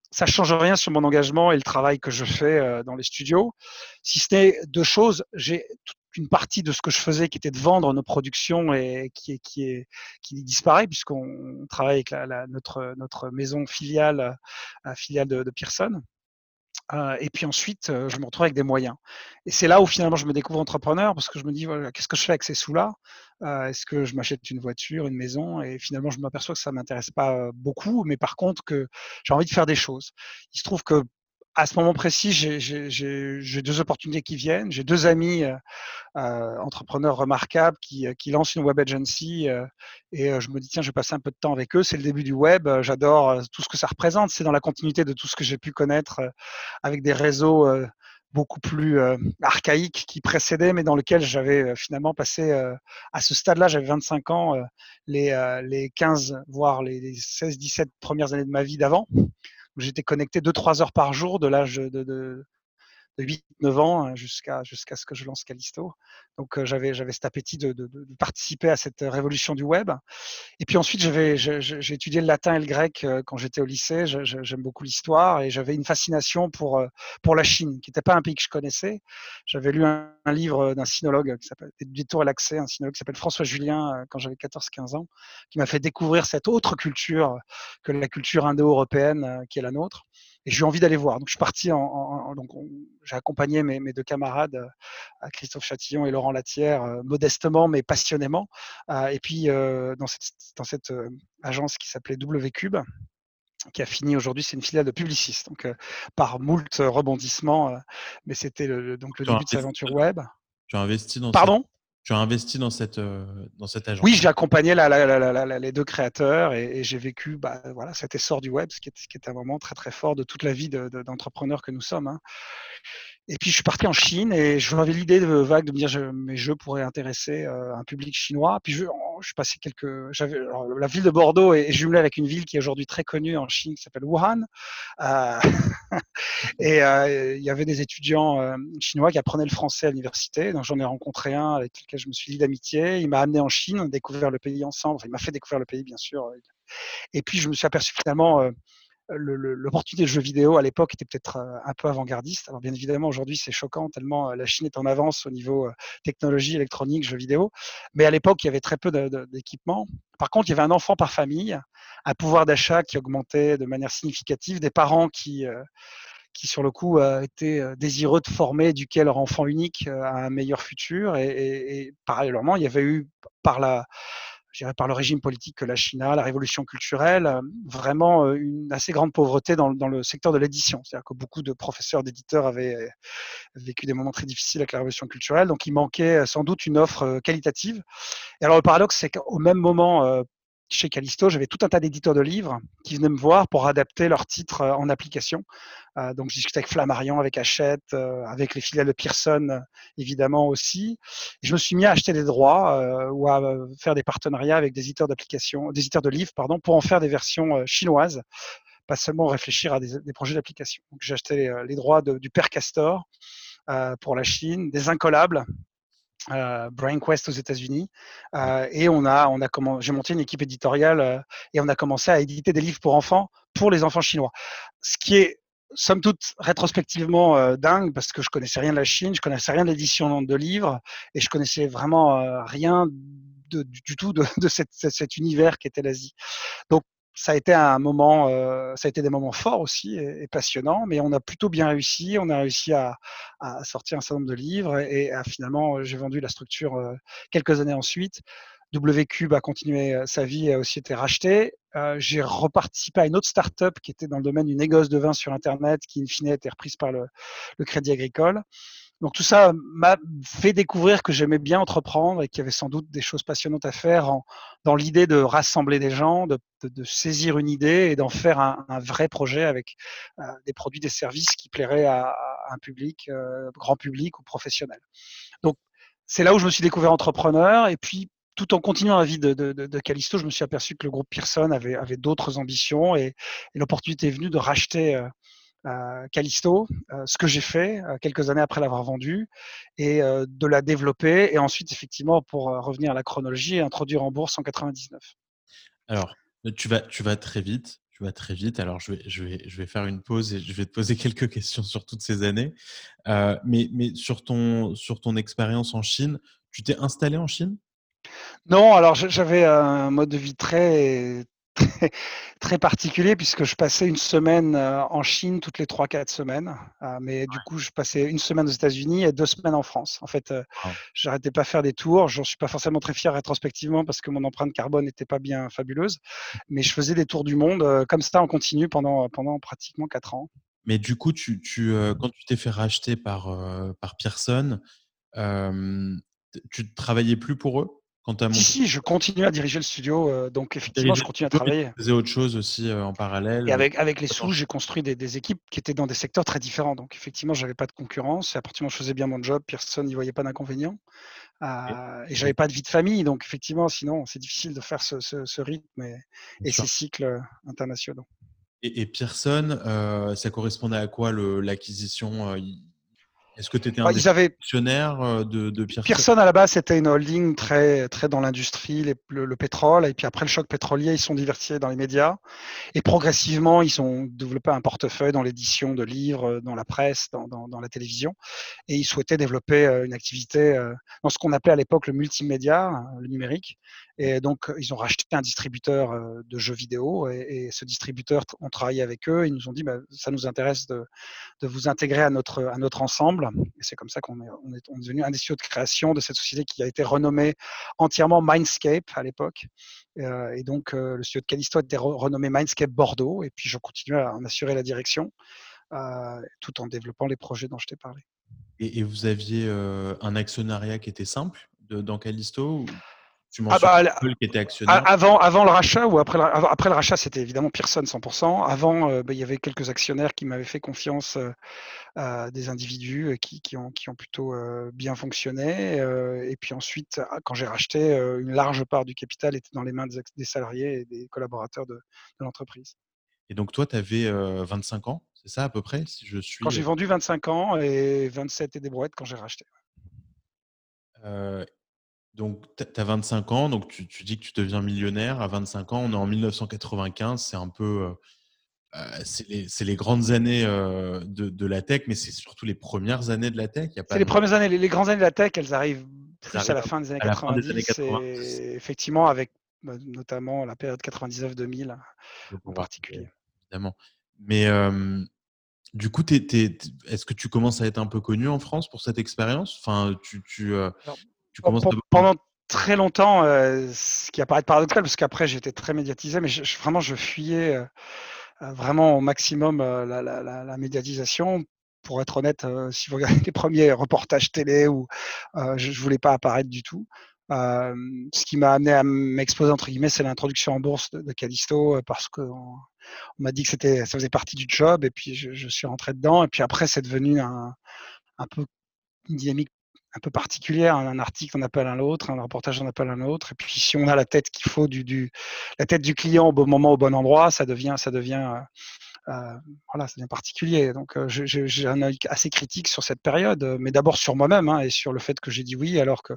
Speaker 2: Ça ne change rien sur mon engagement et le travail que je fais euh, dans les studios. Si ce n'est deux choses, j'ai une partie de ce que je faisais qui était de vendre nos productions et qui, est, qui, est, qui disparaît puisqu'on travaille avec la, notre, notre maison filiale, filiale de, de Pearson et puis ensuite, je me retrouve avec des moyens. Et c'est là où finalement je me découvre entrepreneur parce que je me dis, voilà, qu'est-ce que je fais avec ces sous-là? Est-ce que je m'achète une voiture, une maison? Et finalement, je m'aperçois que ça ne m'intéresse pas beaucoup, mais par contre que j'ai envie de faire des choses. Il se trouve que à ce moment précis, j'ai deux opportunités qui viennent. J'ai deux amis euh, euh, entrepreneurs remarquables qui, euh, qui, lancent une web agency et je me dis tiens, je vais passer un peu de temps avec eux. C'est le début du web. J'adore tout ce que ça représente. C'est dans la continuité de tout ce que j'ai pu connaître avec des réseaux beaucoup plus archaïques qui précédaient, mais dans lesquels j'avais finalement passé à ce stade-là, j'avais 25 ans, les, les 15 voire les 16-17 premières années de ma vie d'avant. J'étais connecté 2-3 heures par jour de l'âge de, de 8-9 ans hein, jusqu'à jusqu'à ce que je lance Callisto. Donc euh, j'avais j'avais cet appétit de, de, de, participer à cette révolution du web. Et puis ensuite j'avais j'ai étudié le latin et le grec euh, quand j'étais au lycée. J'aime beaucoup l'histoire et j'avais une fascination pour euh, pour la Chine, qui n'était pas un pays que je connaissais. J'avais lu un, livre d'un sinologue qui s'appelle Détour et l'accès, un sinologue qui s'appelle François Julien quand j'avais 14-15 ans, qui m'a fait découvrir cette autre culture que la culture indo-européenne qui est la nôtre et j'ai eu envie d'aller voir. Donc je suis parti en, donc j'ai accompagné mes, mes, deux camarades, euh, Christophe Chatillon et Laurent Latière, euh, modestement mais passionnément. Euh, et puis dans cette, dans cette agence qui s'appelait W Cube, qui a fini aujourd'hui, c'est une filiale de Publicis, donc par moult rebondissements, mais c'était le, donc le début de cette aventure web.
Speaker 1: Tu as investi dans
Speaker 2: Pardon?
Speaker 1: Tu as investi dans cette, euh, dans cette agence
Speaker 2: Oui, j'ai accompagné les deux créateurs et, j'ai vécu bah, voilà, cet essor du web, ce qui, est, ce qui est un moment très très fort de toute la vie d'entrepreneur que nous sommes. Hein. Et puis je suis parti en Chine et j'avais l'idée de vague de me dire je, mes jeux pourraient intéresser euh, un public chinois. Puis je, je suis passé quelques, j'avais la ville de Bordeaux est, jumelée avec une ville qui est aujourd'hui très connue en Chine qui s'appelle Wuhan. Euh, *laughs* et euh, il y avait des étudiants euh, chinois qui apprenaient le français à l'université. Donc j'en ai rencontré un avec lequel je me suis lié d'amitié. Il m'a amené en Chine, on a découvert le pays ensemble. Enfin, il m'a fait découvrir le pays bien sûr. Et puis je me suis aperçu finalement l'opportunité de jeux vidéo à l'époque était peut-être euh, un peu avant-gardiste. Alors bien évidemment aujourd'hui c'est choquant tellement euh, la Chine est en avance au niveau euh, technologie électronique, jeux vidéo. Mais à l'époque il y avait très peu d'équipements. Par contre il y avait un enfant par famille, un pouvoir d'achat qui augmentait de manière significative, des parents qui qui sur le coup étaient désireux de former, éduquer leur enfant unique à un meilleur futur. Et, parallèlement, il y avait eu par la, par le régime politique que la Chine la révolution culturelle, euh, vraiment euh, une assez grande pauvreté dans, dans le secteur de l'édition. C'est-à-dire que beaucoup de professeurs, d'éditeurs avaient euh, vécu des moments très difficiles avec la révolution culturelle, donc il manquait sans doute une offre qualitative. Et alors le paradoxe, c'est qu'au même moment, chez Callisto, j'avais tout un tas d'éditeurs de livres qui venaient me voir pour adapter leurs titres euh, en application. Euh, donc, je discutais avec Flammarion, avec Hachette, euh, avec les filiales de Pearson, évidemment aussi. je me suis mis à acheter des droits ou à faire des partenariats avec des éditeurs d'applications, des éditeurs de livres, pardon, pour en faire des versions chinoises, pas seulement réfléchir à des, projets d'application. Donc, j'ai acheté les, droits du Père Castor pour la Chine, des incollables euh, BrainQuest aux États-Unis euh, et on a on a comment j'ai monté une équipe éditoriale euh, et on a commencé à éditer des livres pour enfants pour les enfants chinois. Ce qui est somme toute rétrospectivement euh, dingue parce que je connaissais rien de la Chine, je connaissais rien de l'édition de livres et je connaissais vraiment rien de, du, tout de, *laughs* de cette, cet univers qui était l'Asie. Donc ça a été un moment, euh, ça a été des moments forts aussi et, passionnants, mais on a plutôt bien réussi. On a réussi à, à sortir un certain nombre de livres et, à, finalement, euh, j'ai vendu la structure euh, quelques années ensuite. WCube a continué sa vie et a aussi été racheté. Euh, j'ai reparticipé à une autre start-up qui était dans le domaine du négoce de vin sur Internet, qui in fine a été reprise par le, le Crédit Agricole. Donc tout ça m'a fait découvrir que j'aimais bien entreprendre et qu'il y avait sans doute des choses passionnantes à faire dans l'idée de rassembler des gens, de, saisir une idée et d'en faire un, un, vrai projet avec euh, des produits, des services qui plairaient à, un public, euh, grand public ou professionnel. Donc c'est là où je me suis découvert entrepreneur et puis tout en continuant la vie de, de, Callisto, je me suis aperçu que le groupe Pearson avait, avait d'autres ambitions et, et l'opportunité est venue de racheter euh, Callisto, euh, ce que j'ai fait euh, quelques années après l'avoir vendu, et de la développer, et ensuite, effectivement, pour revenir à la chronologie, introduire en bourse en 99.
Speaker 1: Alors, tu vas, tu vas très vite, tu vas très vite. Alors, je vais, je, vais, je vais faire une pause et je vais te poser *laughs* quelques questions sur toutes ces années. mais mais sur, ton, sur ton expérience en Chine, tu t'es installé en Chine?
Speaker 2: Non, alors j'avais un mode de vie très, *laughs* très, particulier puisque je passais une semaine euh, en Chine toutes les 3-4 semaines. Euh, mais du coup, je passais une semaine aux États-Unis et deux semaines en France. En fait, euh, j'arrêtais pas faire des tours. J'en suis pas forcément très fier rétrospectivement parce que mon empreinte carbone n'était pas bien fabuleuse. Mais je faisais des tours du monde comme ça en continu pendant, pendant pratiquement 4 ans.
Speaker 1: Mais du coup, tu, tu quand tu t'es fait racheter par, par Pearson, tu ne travaillais plus pour eux?
Speaker 2: Si, je continue à diriger le studio, euh, donc effectivement, je continue à travailler.
Speaker 1: Tu faisais autre chose aussi euh, en parallèle
Speaker 2: Et avec, avec les sous, j'ai construit des, des, équipes qui étaient dans des secteurs très différents. Donc effectivement, j'avais pas de concurrence. Et à partir du moment où je faisais bien mon job, personne n'y voyait pas d'inconvénient. Euh, et j'avais pas de vie de famille. Donc effectivement, sinon, c'est difficile de faire ce, ce, ce rythme et, et ces cycles internationaux.
Speaker 1: Et, et Pearson, ça correspondait à quoi l'acquisition Est-ce que tu étais un
Speaker 2: Bah, ils avaient
Speaker 1: actionnaires euh, de, de Pearson
Speaker 2: Pearson à la base c'était une holding très très dans l'industrie, le, le pétrole, et puis après le choc pétrolier, ils sont diversifiés dans les médias, et progressivement ils ont développé un portefeuille dans l'édition de livres, dans la presse, dans, dans- dans la télévision, et ils souhaitaient développer euh, une activité euh, dans ce qu'on appelait à l'époque le multimédia, hein, le numérique, et donc ils ont racheté un distributeur de jeux vidéo, et, et ce distributeur, on travaillé avec eux, ils nous ont dit bah, ça nous intéresse de, de vous intégrer à notre, à notre ensemble. Et c'est comme ça qu'on est, on est, on est devenu un des studios de création de cette société qui a été renommée entièrement Mindscape à l'époque. Euh, et donc, euh, le studio de Callisto a été re- renommé Mindscape Bordeaux. Et puis, je continue à en assurer la direction euh, tout en développant les projets dont je t'ai parlé.
Speaker 1: et, et vous aviez un actionnariat qui était simple de, dans Callisto ou? Tu
Speaker 2: Ah bah,
Speaker 1: qui était
Speaker 2: A-
Speaker 1: actionnaire.
Speaker 2: Avant, avant le rachat ou après le, avant- après le rachat, c'était évidemment Pearson 100%. Avant, euh, bah, il y avait quelques actionnaires qui m'avaient fait confiance, euh, à des individus euh, qui, qui ont, qui ont plutôt euh, bien fonctionné. et puis ensuite, ah, quand j'ai racheté, une large part du capital était dans les mains des, salariés et des collaborateurs de, de l'entreprise.
Speaker 1: Et donc, toi, tu avais 25 ans, c'est ça à peu près Si je suis.
Speaker 2: Quand j'ai vendu 25 ans et 27 et des brouettes quand j'ai racheté.
Speaker 1: euh, donc, tu as 25 ans, donc tu, tu dis que tu deviens millionnaire. À 25 ans, on est en 1995, c'est un peu. euh, euh, c'est les, les grandes années euh, de, de la tech, mais c'est surtout les premières années de la tech.
Speaker 2: C'est les premières années, les, les grandes années de la tech, elles arrivent plus à la fin des années
Speaker 1: à la fin
Speaker 2: 90,
Speaker 1: des années 80.
Speaker 2: et effectivement avec bah, notamment la période 99-2000
Speaker 1: de
Speaker 2: en particulier.
Speaker 1: Évidemment. Mais euh, du coup, est-ce que tu commences à être un peu connu en France pour cette expérience? Enfin, tu, tu, euh, tu commences.
Speaker 2: Pendant très longtemps, euh, ce qui apparaît paradoxal, parce qu'après j'étais très médiatisé, mais je- je- vraiment je fuyais euh, euh, vraiment au maximum euh, la, la- la- la médiatisation. Pour être honnête, euh, *laughs* si vous regardez les premiers reportages télé, ou euh, je ne voulais pas apparaître du tout. Euh, ce qui m'a amené à m'exposer entre guillemets, c'est l'introduction en bourse de, de Callisto, parce qu'on on, m'a dit que c'était, ça faisait partie du job, et puis je, je suis rentré dedans. Et puis après, c'est devenu un, un peu une dynamique un peu particulière. Un, un article en appelle un l'autre, un reportage en appelle un autre. Et puis si on a la tête qu'il faut du, du, la tête du client au bon moment, au bon endroit, ça devient, ça devient, euh, euh, voilà, ça devient particulier. Donc euh, j'ai un œil assez critique sur cette période, mais d'abord sur moi-même hein, et sur le fait que j'ai dit oui, alors que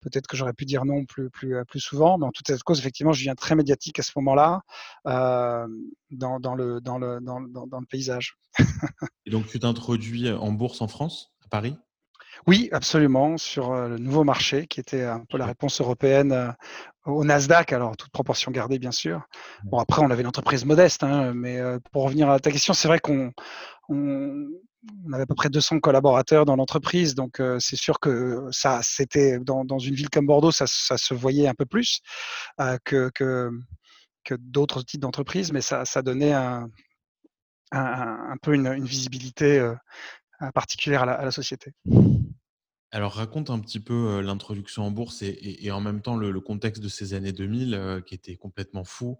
Speaker 2: peut-être que j'aurais pu dire non plus, plus, plus souvent. Mais en toute cause, effectivement, je deviens très médiatique à ce moment-là dans, le, dans le paysage.
Speaker 1: Et donc, tu t'introduis en bourse en France, à Paris?
Speaker 2: Oui, absolument, sur le nouveau marché qui était un peu la réponse européenne au Nasdaq, alors toute proportion gardée bien sûr. Bon après on avait une entreprise modeste, hein, mais pour revenir à ta question, c'est vrai qu'on on, on avait à peu près 200 collaborateurs dans l'entreprise, donc euh, c'est sûr que ça c'était dans, dans une ville comme Bordeaux, ça, ça se voyait un peu plus euh, que, que, que d'autres types d'entreprises, mais ça, ça donnait un, un, un peu une, une visibilité euh, particulière à la, à la société.
Speaker 1: Alors, raconte un petit peu euh, l'introduction en bourse et, et- et en même temps le, le contexte de ces années 2000 euh, qui était complètement fou.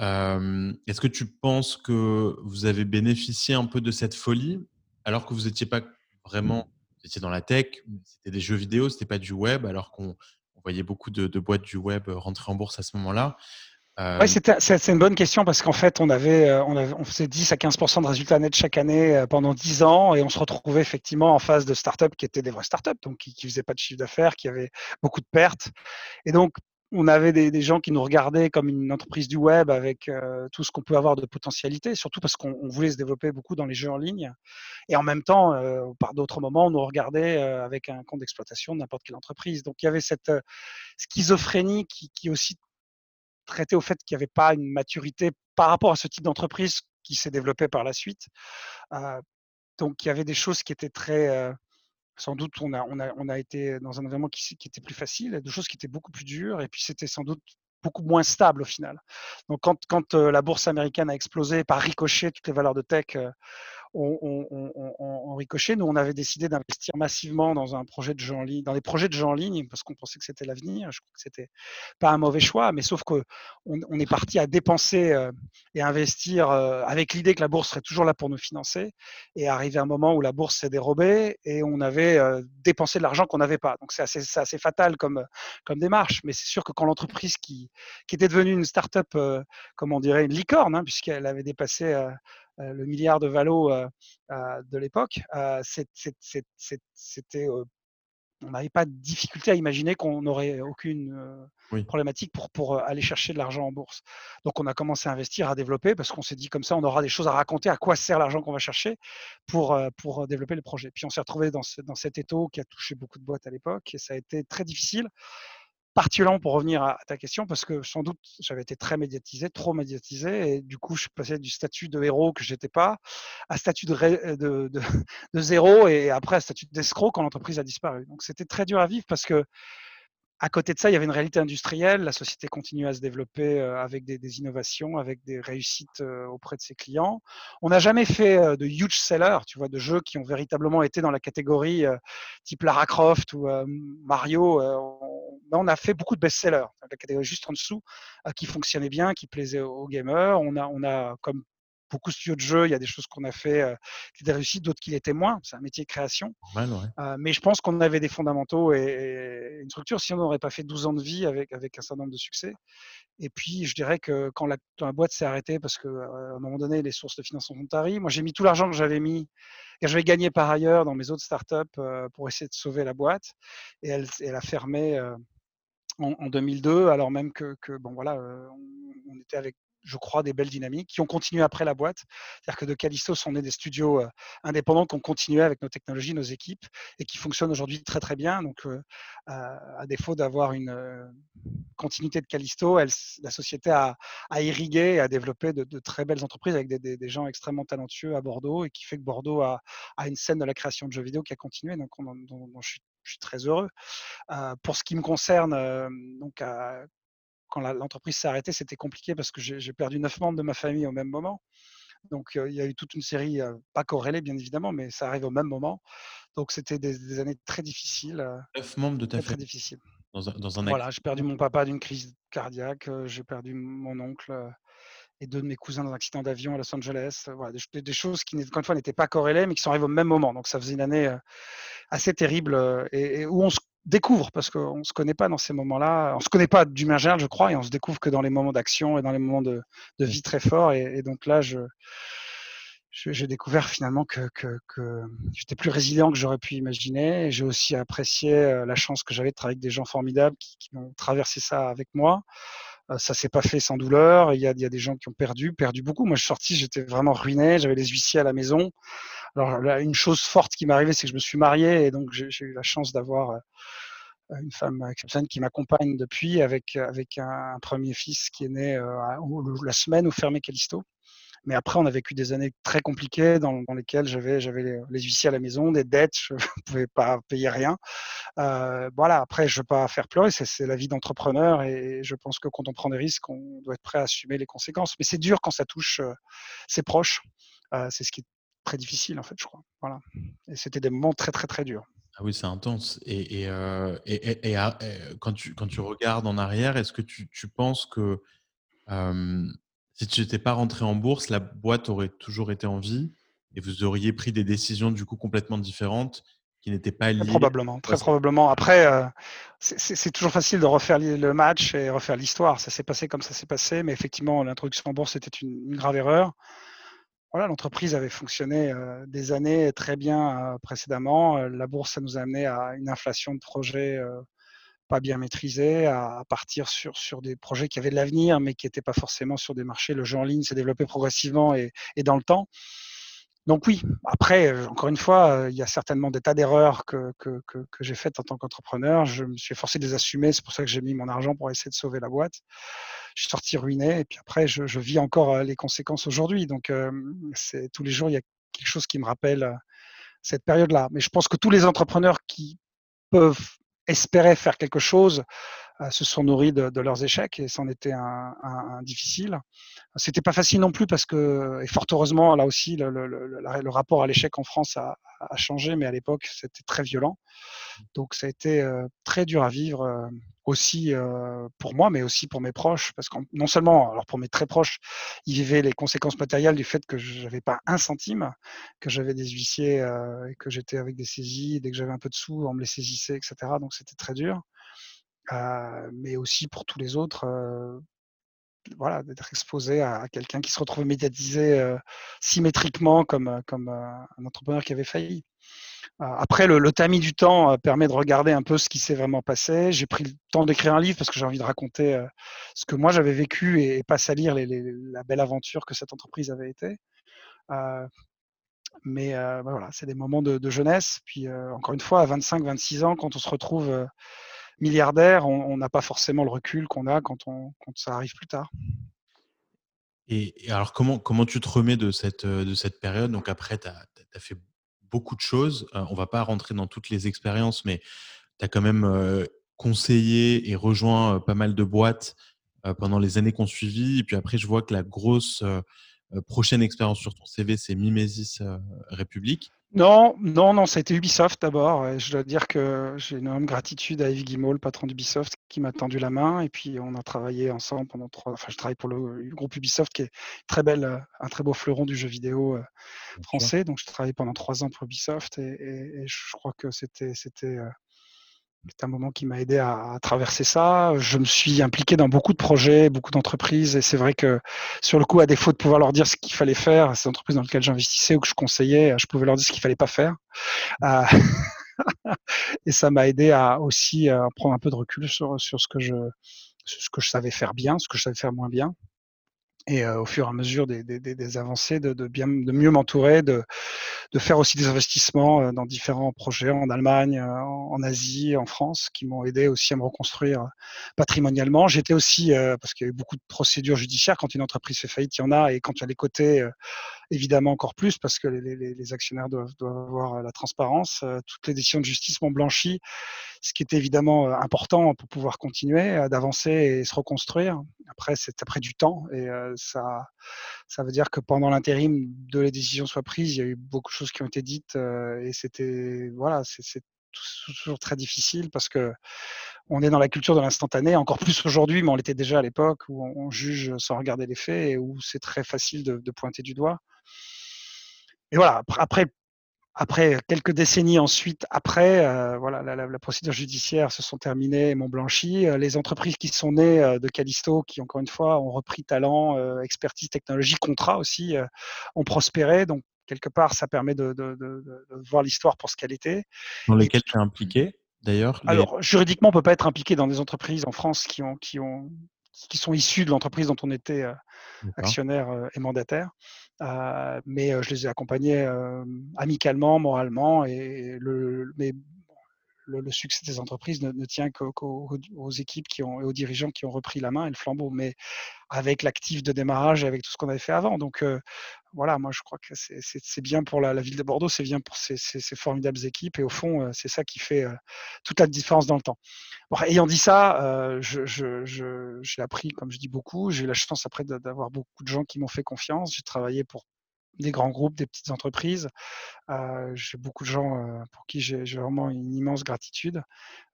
Speaker 1: Euh, Est-ce que tu penses que vous avez bénéficié un peu de cette folie alors que vous n'étiez pas vraiment, vous étiez dans la tech, c'était des jeux vidéo, c'était pas du web, alors qu'on on voyait beaucoup de, de boîtes du web rentrer en bourse à ce moment-là. Euh,
Speaker 2: Ouais, c'était- c'est une bonne question parce qu'en fait, on avait, euh, on avait, on faisait 10 à 15% de résultats nets chaque année euh, pendant 10 ans et on se retrouvait effectivement en phase de startups qui étaient des vraies startups, donc qui, qui faisaient pas de chiffre d'affaires, qui avaient beaucoup de pertes. Et donc, on avait des, des gens qui nous regardaient comme une entreprise du web avec euh, tout ce qu'on peut avoir de potentialité, surtout parce qu'on on voulait se développer beaucoup dans les jeux en ligne. Et en même temps, euh, par d'autres moments, on nous regardait euh, avec un compte d'exploitation de n'importe quelle entreprise. Donc, il y avait cette euh, schizophrénie qui, qui aussi traité au fait qu'il n'y avait pas une maturité par rapport à ce type d'entreprise qui s'est développé par la suite. Donc il y avait des choses qui étaient très, sans doute on a, on, a, on a été dans un environnement qui, était plus facile, des choses qui étaient beaucoup plus dures, et puis c'était sans doute beaucoup moins stable au final. Donc quand, quand la bourse américaine a explosé par ricochet, toutes les valeurs de tech ont, ont, ont, ont, ricochet, nous on avait décidé d'investir massivement dans un projet de jeu en ligne, dans des projets de jeux en ligne, parce qu'on pensait que c'était l'avenir. Je crois que c'était pas un mauvais choix, mais sauf que on, on est parti à dépenser euh, et investir euh, avec l'idée que la bourse serait toujours là pour nous financer. Et arrivé un moment où la bourse s'est dérobée et on avait euh, dépensé de l'argent qu'on n'avait pas. Donc c'est assez, assez, fatal comme, comme démarche, mais c'est sûr que quand l'entreprise qui, qui était devenue une start-up, euh, comme on dirait, une licorne, hein, puisqu'elle avait dépassé le milliard de valo de l'époque, c'était on n'avait pas de difficulté à imaginer qu'on n'aurait aucune problématique pour, pour aller chercher de l'argent en bourse. Donc on a commencé à investir, à développer, parce qu'on s'est dit comme ça, on aura des choses à raconter, à quoi sert l'argent qu'on va chercher pour, pour développer le projet. Puis on s'est retrouvé dans, dans cet étau qui a touché beaucoup de boîtes à l'époque, et ça a été très difficile particulièrement pour revenir à ta question, parce que sans doute j'avais été très médiatisé, trop médiatisé, et du coup je passais du statut de héros que j'étais pas à statut de, *laughs* de, zéro, et après à statut d'escroc quand l'entreprise a disparu. Donc c'était très dur à vivre parce que à côté de ça, il y avait une réalité industrielle. La société continue à se développer euh, avec des, innovations, avec des réussites euh, auprès de ses clients. On n'a jamais fait euh, de huge sellers, tu vois, de jeux qui ont véritablement été dans la catégorie type Lara Croft ou Mario. On a fait beaucoup de best-sellers, la catégorie juste en dessous, qui fonctionnait bien, qui plaisait aux gamers. On a, on a comme beaucoup de studios de jeux, il y a des choses qu'on a fait euh, qui étaient réussies, d'autres qui l'étaient moins. C'est un métier de création. Euh, mais je pense qu'on avait des fondamentaux et, une structure, si on n'aurait pas fait 12 ans de vie avec, avec un certain nombre de succès. Et puis, je dirais que quand la, boîte s'est arrêtée, parce qu'à un moment donné, les sources de financement sont taries, moi, j'ai mis tout l'argent que j'avais mis, que j'avais gagné par ailleurs dans mes autres startups pour essayer de sauver la boîte. Et elle, elle a fermé. En, 2002, alors même que, que bon voilà, on, était avec je crois, des belles dynamiques qui ont continué après la boîte. C'est-à-dire que de Callisto sont nés des studios euh, indépendants qui ont continué avec nos technologies, nos équipes et qui fonctionnent aujourd'hui très très bien. Donc, euh, à défaut d'avoir une euh, continuité de Callisto, elle, la société a, irrigué et a développé de, très belles entreprises avec des, gens extrêmement talentueux à Bordeaux et qui fait que Bordeaux a, une scène de la création de jeux vidéo qui a continué. Donc, suis, je, suis, très heureux. pour ce qui me concerne, donc quand l'entreprise s'est arrêtée, c'était compliqué parce que j'ai perdu neuf membres de ma famille au même moment. Donc, il y a eu toute une série, pas corrélée bien évidemment, mais ça arrive au même moment. Donc, c'était des, années très difficiles.
Speaker 1: Neuf membres de ta
Speaker 2: très,
Speaker 1: famille
Speaker 2: Très difficiles.
Speaker 1: Dans un, dans un
Speaker 2: voilà, j'ai perdu mon papa d'une crise cardiaque, j'ai perdu mon oncle et deux de mes cousins dans un accident d'avion à Los Angeles. Voilà, des, choses qui, encore une fois, n'étaient pas corrélées, mais qui sont arrivées au même moment. Donc, ça faisait une année assez terrible et, et où on se découvre, parce qu'on ne se connaît pas dans ces moments-là, on ne se connaît pas du général, je crois, et on se découvre que dans les moments d'action et dans les moments de, vie très forts. Et, donc là, je, j'ai découvert finalement que, j'étais plus résilient que j'aurais pu imaginer. J'ai aussi apprécié euh, la chance que j'avais de travailler avec des gens formidables qui, qui ont traversé ça avec moi. Euh, ça s'est pas fait sans douleur. Il y, a, des gens qui ont perdu, perdu beaucoup. Moi, je suis sorti, j'étais vraiment ruiné. J'avais les huissiers à la maison. Alors, une chose forte qui m'est arrivée, c'est que je me suis marié et donc j'ai eu la chance d'avoir euh, une femme exceptionnelle qui m'accompagne depuis avec, avec un, premier fils qui est né euh, la semaine où fermait Callisto. Mais après, on a vécu des années très compliquées dans, lesquelles j'avais, les, huissiers à la maison, des dettes, je ne *laughs* pouvais pas payer rien. Euh, voilà, après, je ne veux pas faire pleurer, c'est, la vie d'entrepreneur et je pense que quand on prend des risques, on doit être prêt à assumer les conséquences. Mais c'est dur quand ça touche euh, ses proches. Euh, c'est ce qui est très difficile, en fait, je crois. Voilà. Et c'était des moments très, très, très durs.
Speaker 1: Ah oui, c'est intense. Et, quand, tu, regardes en arrière, est-ce que tu penses que si tu n'étais pas rentré en bourse, la boîte aurait toujours été en vie et vous auriez pris des décisions du coup complètement différentes qui n'étaient pas liées.
Speaker 2: Très probablement, très probablement. Après, euh, c'est toujours facile de refaire le match et refaire l'histoire. Ça s'est passé comme ça s'est passé, mais effectivement, l'introduction en bourse était une, grave erreur. Voilà, l'entreprise avait fonctionné euh, des années très bien euh, précédemment. la bourse, ça nous a amené à une inflation de projets pas bien maîtrisé, à partir sur, sur des projets qui avaient de l'avenir, mais qui n'étaient pas forcément sur des marchés. Le jeu en ligne s'est développé progressivement et, et, dans le temps. Donc oui, après, euh, encore une fois, euh, il y a certainement des tas d'erreurs que, que, que, j'ai faites en tant qu'entrepreneur. Je me suis forcé de les assumer, c'est pour ça que j'ai mis mon argent pour essayer de sauver la boîte. Je suis sorti ruiné et puis après, je, vis encore euh, les conséquences aujourd'hui. Donc c'est tous les jours, il y a quelque chose qui me rappelle cette période-là. Mais je pense que tous les entrepreneurs qui peuvent espéraient faire quelque chose se sont nourris de, leurs échecs et c'en était un, un, difficile. C'était pas facile non plus parce que, et fort heureusement, là aussi, le, rapport à l'échec en France a, a, changé, mais à l'époque, c'était très violent. Donc, ça a été euh, très dur à vivre euh, aussi pour moi, mais aussi pour mes proches, parce que non seulement, alors pour mes très proches, ils vivaient les conséquences matérielles du fait que je n'avais pas un centime, que j'avais des huissiers et que j'étais avec des saisies, dès que j'avais un peu de sous, on me les saisissait, etc. Donc c'était très dur. Mais aussi pour tous les autres, voilà, d'être exposé à, quelqu'un qui se retrouve médiatisé symétriquement comme, comme un entrepreneur qui avait failli. Après, le, tamis du temps permet de regarder un peu ce qui s'est vraiment passé. J'ai pris le temps d'écrire un livre parce que j'ai envie de raconter ce que moi j'avais vécu et, pas salir les, la belle aventure que cette entreprise avait été. mais bah, voilà, c'est des moments de, jeunesse. Puis encore une fois, à 25-26 ans, quand on se retrouve milliardaire, on n'a pas forcément le recul qu'on a quand, on, quand ça arrive plus tard.
Speaker 1: Et, alors, comment, comment tu te remets de cette, de cette période? Donc, après, tu as, fait beaucoup de choses. on va pas rentrer dans toutes les expériences, mais tu as quand même conseillé et rejoint pas mal de boîtes pendant les années qu'on suivit. Et puis après, je vois que la grosse prochaine expérience sur ton CV, c'est Mimesis République.
Speaker 2: Non, non, non, ça a été Ubisoft d'abord. Je dois dire que j'ai une énorme gratitude à Yves Guimau, le patron d'Ubisoft, qui m'a tendu la main. Et puis, on a travaillé ensemble pendant trois. Enfin, je travaille pour le groupe Ubisoft, qui est très belle, un très beau fleuron du jeu vidéo français. Donc, je travaillé pendant trois ans pour Ubisoft et, je crois que c'était, c'était, c'est un moment qui m'a aidé à, traverser ça. Je me suis impliqué dans beaucoup de projets, beaucoup d'entreprises, et c'est vrai que sur le coup, à défaut de pouvoir leur dire ce qu'il fallait faire, ces entreprises dans lesquelles j'investissais ou que je conseillais, je pouvais leur dire ce qu'il fallait pas faire. Euh, *laughs* et ça m'a aidé à aussi à prendre un peu de recul sur, ce que je savais faire bien, ce que je savais faire moins bien et au fur et à mesure des, des, des avancées, de, de, bien, de mieux m'entourer, de, de faire aussi des investissements dans différents projets en Allemagne, en, Asie, en France, qui m'ont aidé aussi à me reconstruire patrimonialement. J'étais aussi, parce qu'il y a eu beaucoup de procédures judiciaires, quand une entreprise fait faillite, il y en a, et quand il y a les côtés, évidemment encore plus, parce que les, les, les actionnaires doivent, doivent, avoir la transparence. Toutes les décisions de justice m'ont blanchi, ce qui était évidemment important pour pouvoir continuer d'avancer et se reconstruire. Après, c'est après du temps, et ça, ça veut dire que pendant l'intérim de les décisions soient prises, il y a eu beaucoup de choses qui ont été dites et c'était voilà, c'est toujours très difficile parce que on est dans la culture de l'instantané, encore plus *laughs* aujourd'hui, mais on l'était déjà à l'époque où on, juge sans regarder les faits et où c'est très facile de, pointer du doigt. Et voilà, après, quelques décennies ensuite, après, euh, voilà, la, la, procédure judiciaire se sont terminées et m'ont blanchi. Euh, les entreprises qui sont nées euh, de Callisto, qui encore une fois ont repris talent, expertise, technologie, contrat aussi, ont prospéré. Donc quelque part, ça permet de, de, de, de voir l'histoire pour ce qu'elle était.
Speaker 1: Dans lesquelles tu es impliqué d'ailleurs
Speaker 2: Alors juridiquement, on peut pas être impliqué dans des entreprises en France qui ont qui ont qui sont issus de l'entreprise dont on était actionnaire et mandataire. mais je les ai accompagnés amicalement, moralement, et le, mais le, succès des entreprises ne, tient qu'aux équipes et aux dirigeants qui ont repris la main et le flambeau, mais avec l'actif de démarrage et avec tout ce qu'on avait fait avant. Donc voilà, moi je crois que c'est bien pour la, ville de Bordeaux, c'est bien pour ces, formidables équipes et au fond, c'est ça qui fait toute la différence dans le temps. ayant dit ça, j'ai appris, comme je dis beaucoup, j'ai eu la chance après d'avoir beaucoup de gens qui m'ont fait confiance. J'ai travaillé pour des grands groupes, des petites entreprises. j'ai beaucoup de gens pour qui j'ai vraiment une immense gratitude.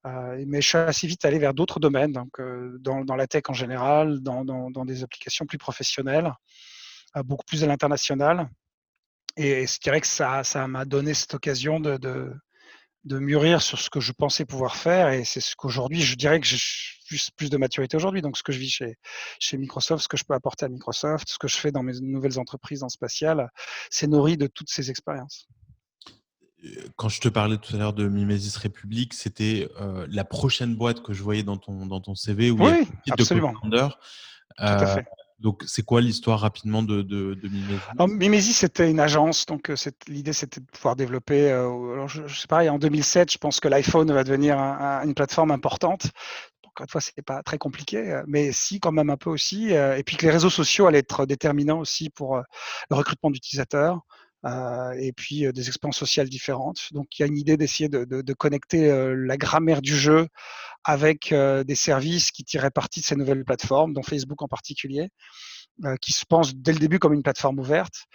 Speaker 2: mais je suis assez vite allé vers d'autres domaines, donc dans, la tech en général, dans, des applications plus professionnelles, beaucoup plus à l'international. Et je dirais que ça m'a donné cette occasion de mûrir sur ce que je pensais pouvoir faire. Et c'est ce qu'aujourd'hui, je dirais que j'ai plus, plus de maturité aujourd'hui. Donc, ce que je vis chez, chez Microsoft, ce que je peux apporter à Microsoft, ce que je fais dans mes nouvelles entreprises en spatial, c'est nourri de toutes ces expériences.
Speaker 1: Euh, quand je te parlais tout à l'heure de Mimesis République, c'était euh, la prochaine boîte que je voyais dans ton, dans ton CV
Speaker 2: où oui, il y a absolument.
Speaker 1: de Tout à euh, fait. Donc, c'est quoi l'histoire rapidement de, de,
Speaker 2: Mimesis? C'était une agence. Donc, euh, l'idée, c'était de pouvoir développer. Euh, alors, je, sais pas, en 2007, je pense que l'iPhone va devenir une plateforme importante. Encore une fois, c'est pas très compliqué, euh, mais si, quand même un peu aussi. et puis que les réseaux sociaux allaient être déterminants aussi pour le recrutement d'utilisateurs. Et puis des expériences sociales différentes. Donc il y a une idée d'essayer de, de, de, connecter la grammaire du jeu avec des services qui tiraient parti de ces nouvelles plateformes, dont Facebook en particulier, qui se pense dès le début comme une plateforme ouverte.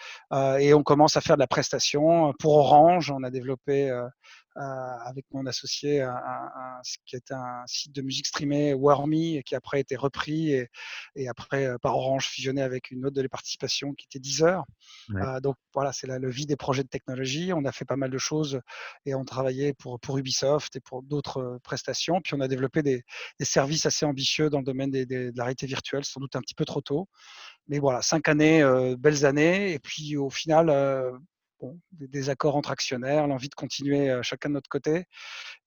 Speaker 2: et on commence à faire de la prestation. Pour Orange, on a développé avec mon associé ce qui était un site de musique streamée, Warmy, qui après a été repris et, et après par Orange fusionné avec une autre de les participations qui était Deezer. donc voilà, c'est le vie des projets de technologie. On a fait pas mal de choses et on travaillait pour, pour Ubisoft et pour d'autres prestations. Puis on a développé des, des, services assez ambitieux dans le domaine des, de la réalité virtuelle, sans doute un petit peu trop tôt. Mais voilà, cinq années, belles années. Et puis au final, des, accords entre actionnaires, l'envie de continuer chacun de notre côté.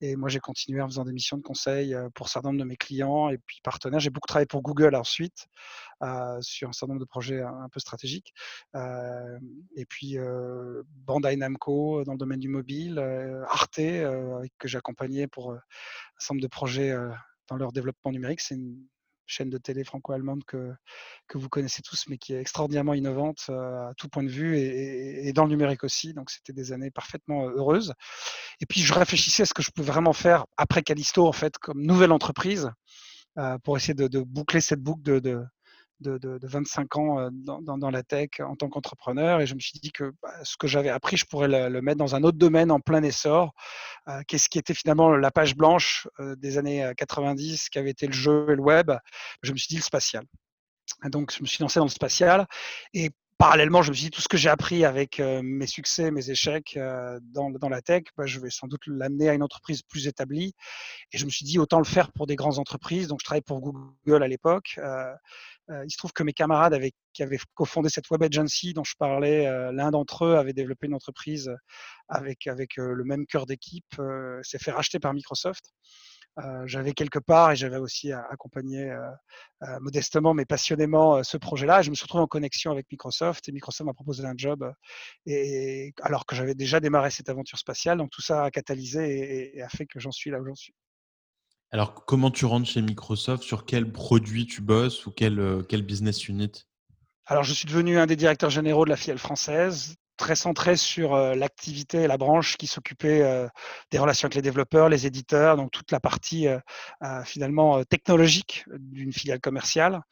Speaker 2: Et moi, j'ai continué en faisant des missions de conseil pour un certain nombre de mes clients et puis partenaires. J'ai beaucoup travaillé pour Google ensuite sur un certain nombre de projets un, peu stratégiques. et puis Bandai Namco dans le domaine du mobile, Arte que j'ai accompagné pour un certain nombre de projets dans leur développement numérique. Chaîne de télé franco-allemande que, vous connaissez tous, mais qui est extraordinairement innovante à tout point de vue et, dans le numérique aussi. Donc, c'était des années parfaitement heureuses. Et puis, je réfléchissais à ce que je pouvais vraiment faire après Callisto, en fait, comme nouvelle entreprise, pour essayer de, boucler cette boucle de de, 25 ans dans, la tech en tant qu'entrepreneur et je me suis dit que bah, ce que j'avais appris, je pourrais le, mettre dans un autre domaine en plein essor, qu'est-ce qui était finalement la page blanche des années 90, qui avait été le jeu et le web. Je me suis dit le spatial. donc, je me suis lancé dans le spatial et parallèlement, je me suis dit tout ce que j'ai appris avec mes succès, mes échecs dans, la tech, bah, je vais sans doute l'amener à une entreprise plus établie. Et je me suis dit autant le faire pour des grandes entreprises. Donc, je travaillais pour Google à l'époque il se trouve que mes camarades qui avaient cofondé cette web agency dont je parlais, l'un d'entre eux avait développé une entreprise avec, avec le même cœur d'équipe, s'est fait racheter par Microsoft. j'avais quelque part et j'avais aussi accompagné modestement mais passionnément ce projet-là. Je me suis retrouvé en connexion avec Microsoft et Microsoft m'a proposé un job et, alors que j'avais déjà démarré cette aventure spatiale. Donc tout ça a catalysé et a fait que j'en suis là où j'en suis.
Speaker 1: Alors, comment tu rentres chez Microsoft? Sur quel produit tu bosses ou quel, quel business unit?
Speaker 2: Alors, je suis devenu un des directeurs généraux de la filiale française, très centré sur euh, l'activité et la branche qui s'occupait euh, des relations avec les développeurs, les éditeurs, donc toute la partie finalement technologique d'une filiale commerciale.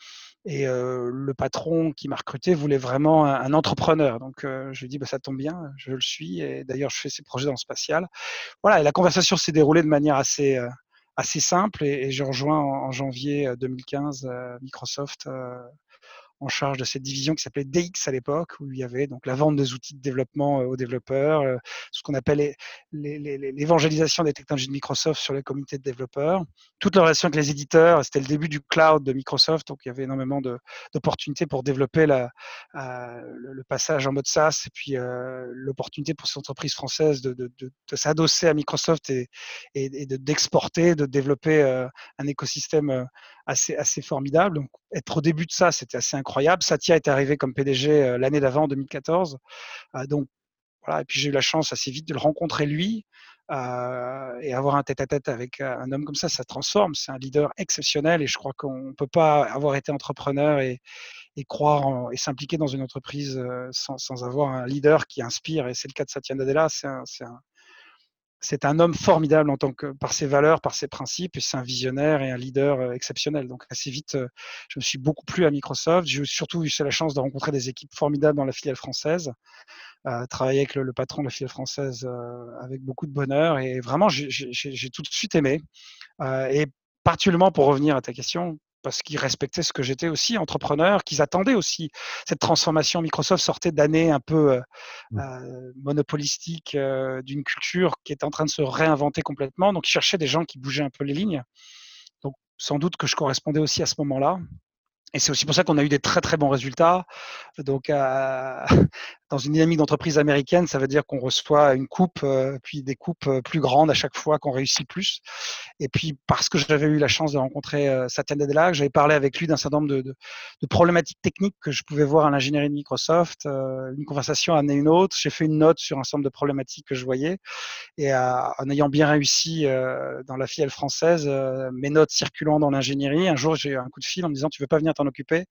Speaker 2: Et le patron qui m'a recruté voulait vraiment un, entrepreneur. Donc, je lui ai dit, bah, ça tombe bien, je le suis. Et d'ailleurs, je fais ces projets dans le spatial. Voilà, et la conversation s'est déroulée de manière assez, assez simple et, j'ai rejoint en, janvier 2015 Microsoft en charge de cette division qui s'appelait DX à l'époque, où il y avait donc la vente des outils de développement aux développeurs, ce qu'on appelle l'évangélisation des technologies de Microsoft sur les communautés de développeurs, toute la relation avec les éditeurs. C'était le début du cloud de Microsoft, donc il y avait énormément d'opportunités pour développer la, le, passage en mode SaaS et puis l'opportunité pour ces entreprises françaises de, de, s'adosser à Microsoft et, et, d'exporter, de, développer un écosystème assez, assez formidable. Donc, être au début de ça, c'était assez incroyable. Satya est arrivé comme PDG euh, l'année d'avant, en 2014. Euh, donc, voilà. Et puis, j'ai eu la chance assez vite de le rencontrer lui. Euh, et avoir un tête-à-tête avec un homme comme ça, ça transforme. C'est un leader exceptionnel et je crois qu'on ne peut pas avoir été entrepreneur et, et croire et s'impliquer dans une entreprise sans, sans, avoir un leader qui inspire. Et c'est le cas de Satya Nadella. C'est un, c'est un homme formidable en tant que par ses valeurs, par ses principes, et c'est un visionnaire et un leader euh, exceptionnel. Donc assez vite, euh, je me suis beaucoup plu à Microsoft. J'ai surtout eu la chance de rencontrer des équipes formidables dans la filiale française, euh, travailler avec le, patron de la filiale française avec beaucoup de bonheur, et vraiment j'ai tout de suite aimé. et particulièrement pour revenir à ta question, parce qu'ils respectaient ce que j'étais aussi, entrepreneur, qu'ils attendaient aussi cette transformation. Microsoft sortait d'années un peu euh, mmh. euh, monopolistiques euh, d'une culture qui était en train de se réinventer complètement. Donc, ils cherchaient des gens qui bougeaient un peu les lignes. Donc, sans doute que je correspondais aussi à ce moment-là. Et c'est aussi pour ça qu'on a eu des très très bons résultats. Donc, dans une dynamique d'entreprise américaine, ça veut dire qu'on reçoit une coupe, euh, puis des coupes euh, plus grandes à chaque fois qu'on réussit plus. Et puis, parce que j'avais eu la chance de rencontrer euh, Satya Nadella, j'avais parlé avec lui d'un certain nombre de, de, de, problématiques techniques que je pouvais voir à l'ingénierie de Microsoft. Une conversation a une autre. J'ai fait une note sur un certain nombre de problématiques que je voyais. Et en ayant bien réussi dans la filiale française, mes notes circulant dans l'ingénierie, un jour, j'ai eu un coup de fil en me disant, tu veux pas venir t'en occuper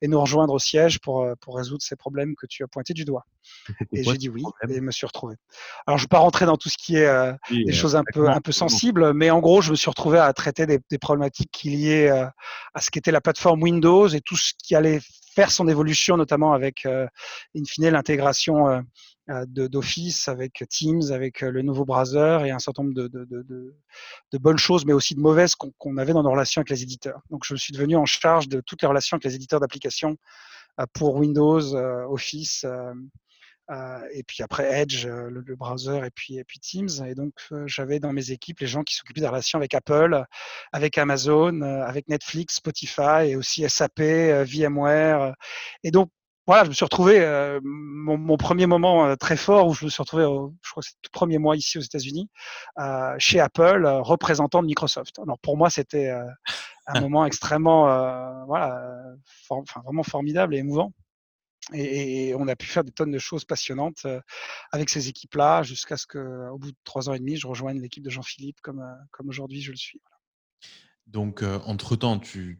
Speaker 2: et nous rejoindre au siège pour, pour résoudre ces problèmes que tu as pointés du doigt. Et j'ai dit oui et me suis retrouvé. Alors je ne vais pas rentrer dans tout ce qui est euh, des euh, choses un peu, un peu sensibles, mais en gros, je me suis retrouvé à traiter des, des problématiques qui liées euh, à ce qu'était la plateforme Windows et tout ce qui allait faire son évolution, notamment avec, in fine, l'intégration d'Office, avec Teams, avec le nouveau browser et un certain nombre de, de, de, de bonnes choses, mais aussi de mauvaises qu'on avait dans nos relations avec les éditeurs. Donc, je suis devenu en charge de toutes les relations avec les éditeurs d'applications pour Windows, Office, euh, et puis après Edge, euh, le, browser, et puis, et puis Teams. Et donc, euh, j'avais dans mes équipes les gens qui s'occupaient des relations avec Apple, avec Amazon, avec Netflix, Spotify, et aussi SAP, VMware. Et donc, voilà, je me suis retrouvé, mon, premier moment très fort où je me suis retrouvé, je crois que c'est le premier mois ici aux États-Unis, chez Apple, représentant de Microsoft. Alors pour moi, c'était un moment extrêmement, voilà, enfin, vraiment formidable et émouvant. Et, on a pu faire des tonnes de choses passionnantes avec ces équipes-là, jusqu'à ce qu'au bout de trois ans et demi, je rejoigne l'équipe de Jean-Philippe comme, comme aujourd'hui je le suis.
Speaker 1: Donc, entre-temps, tu,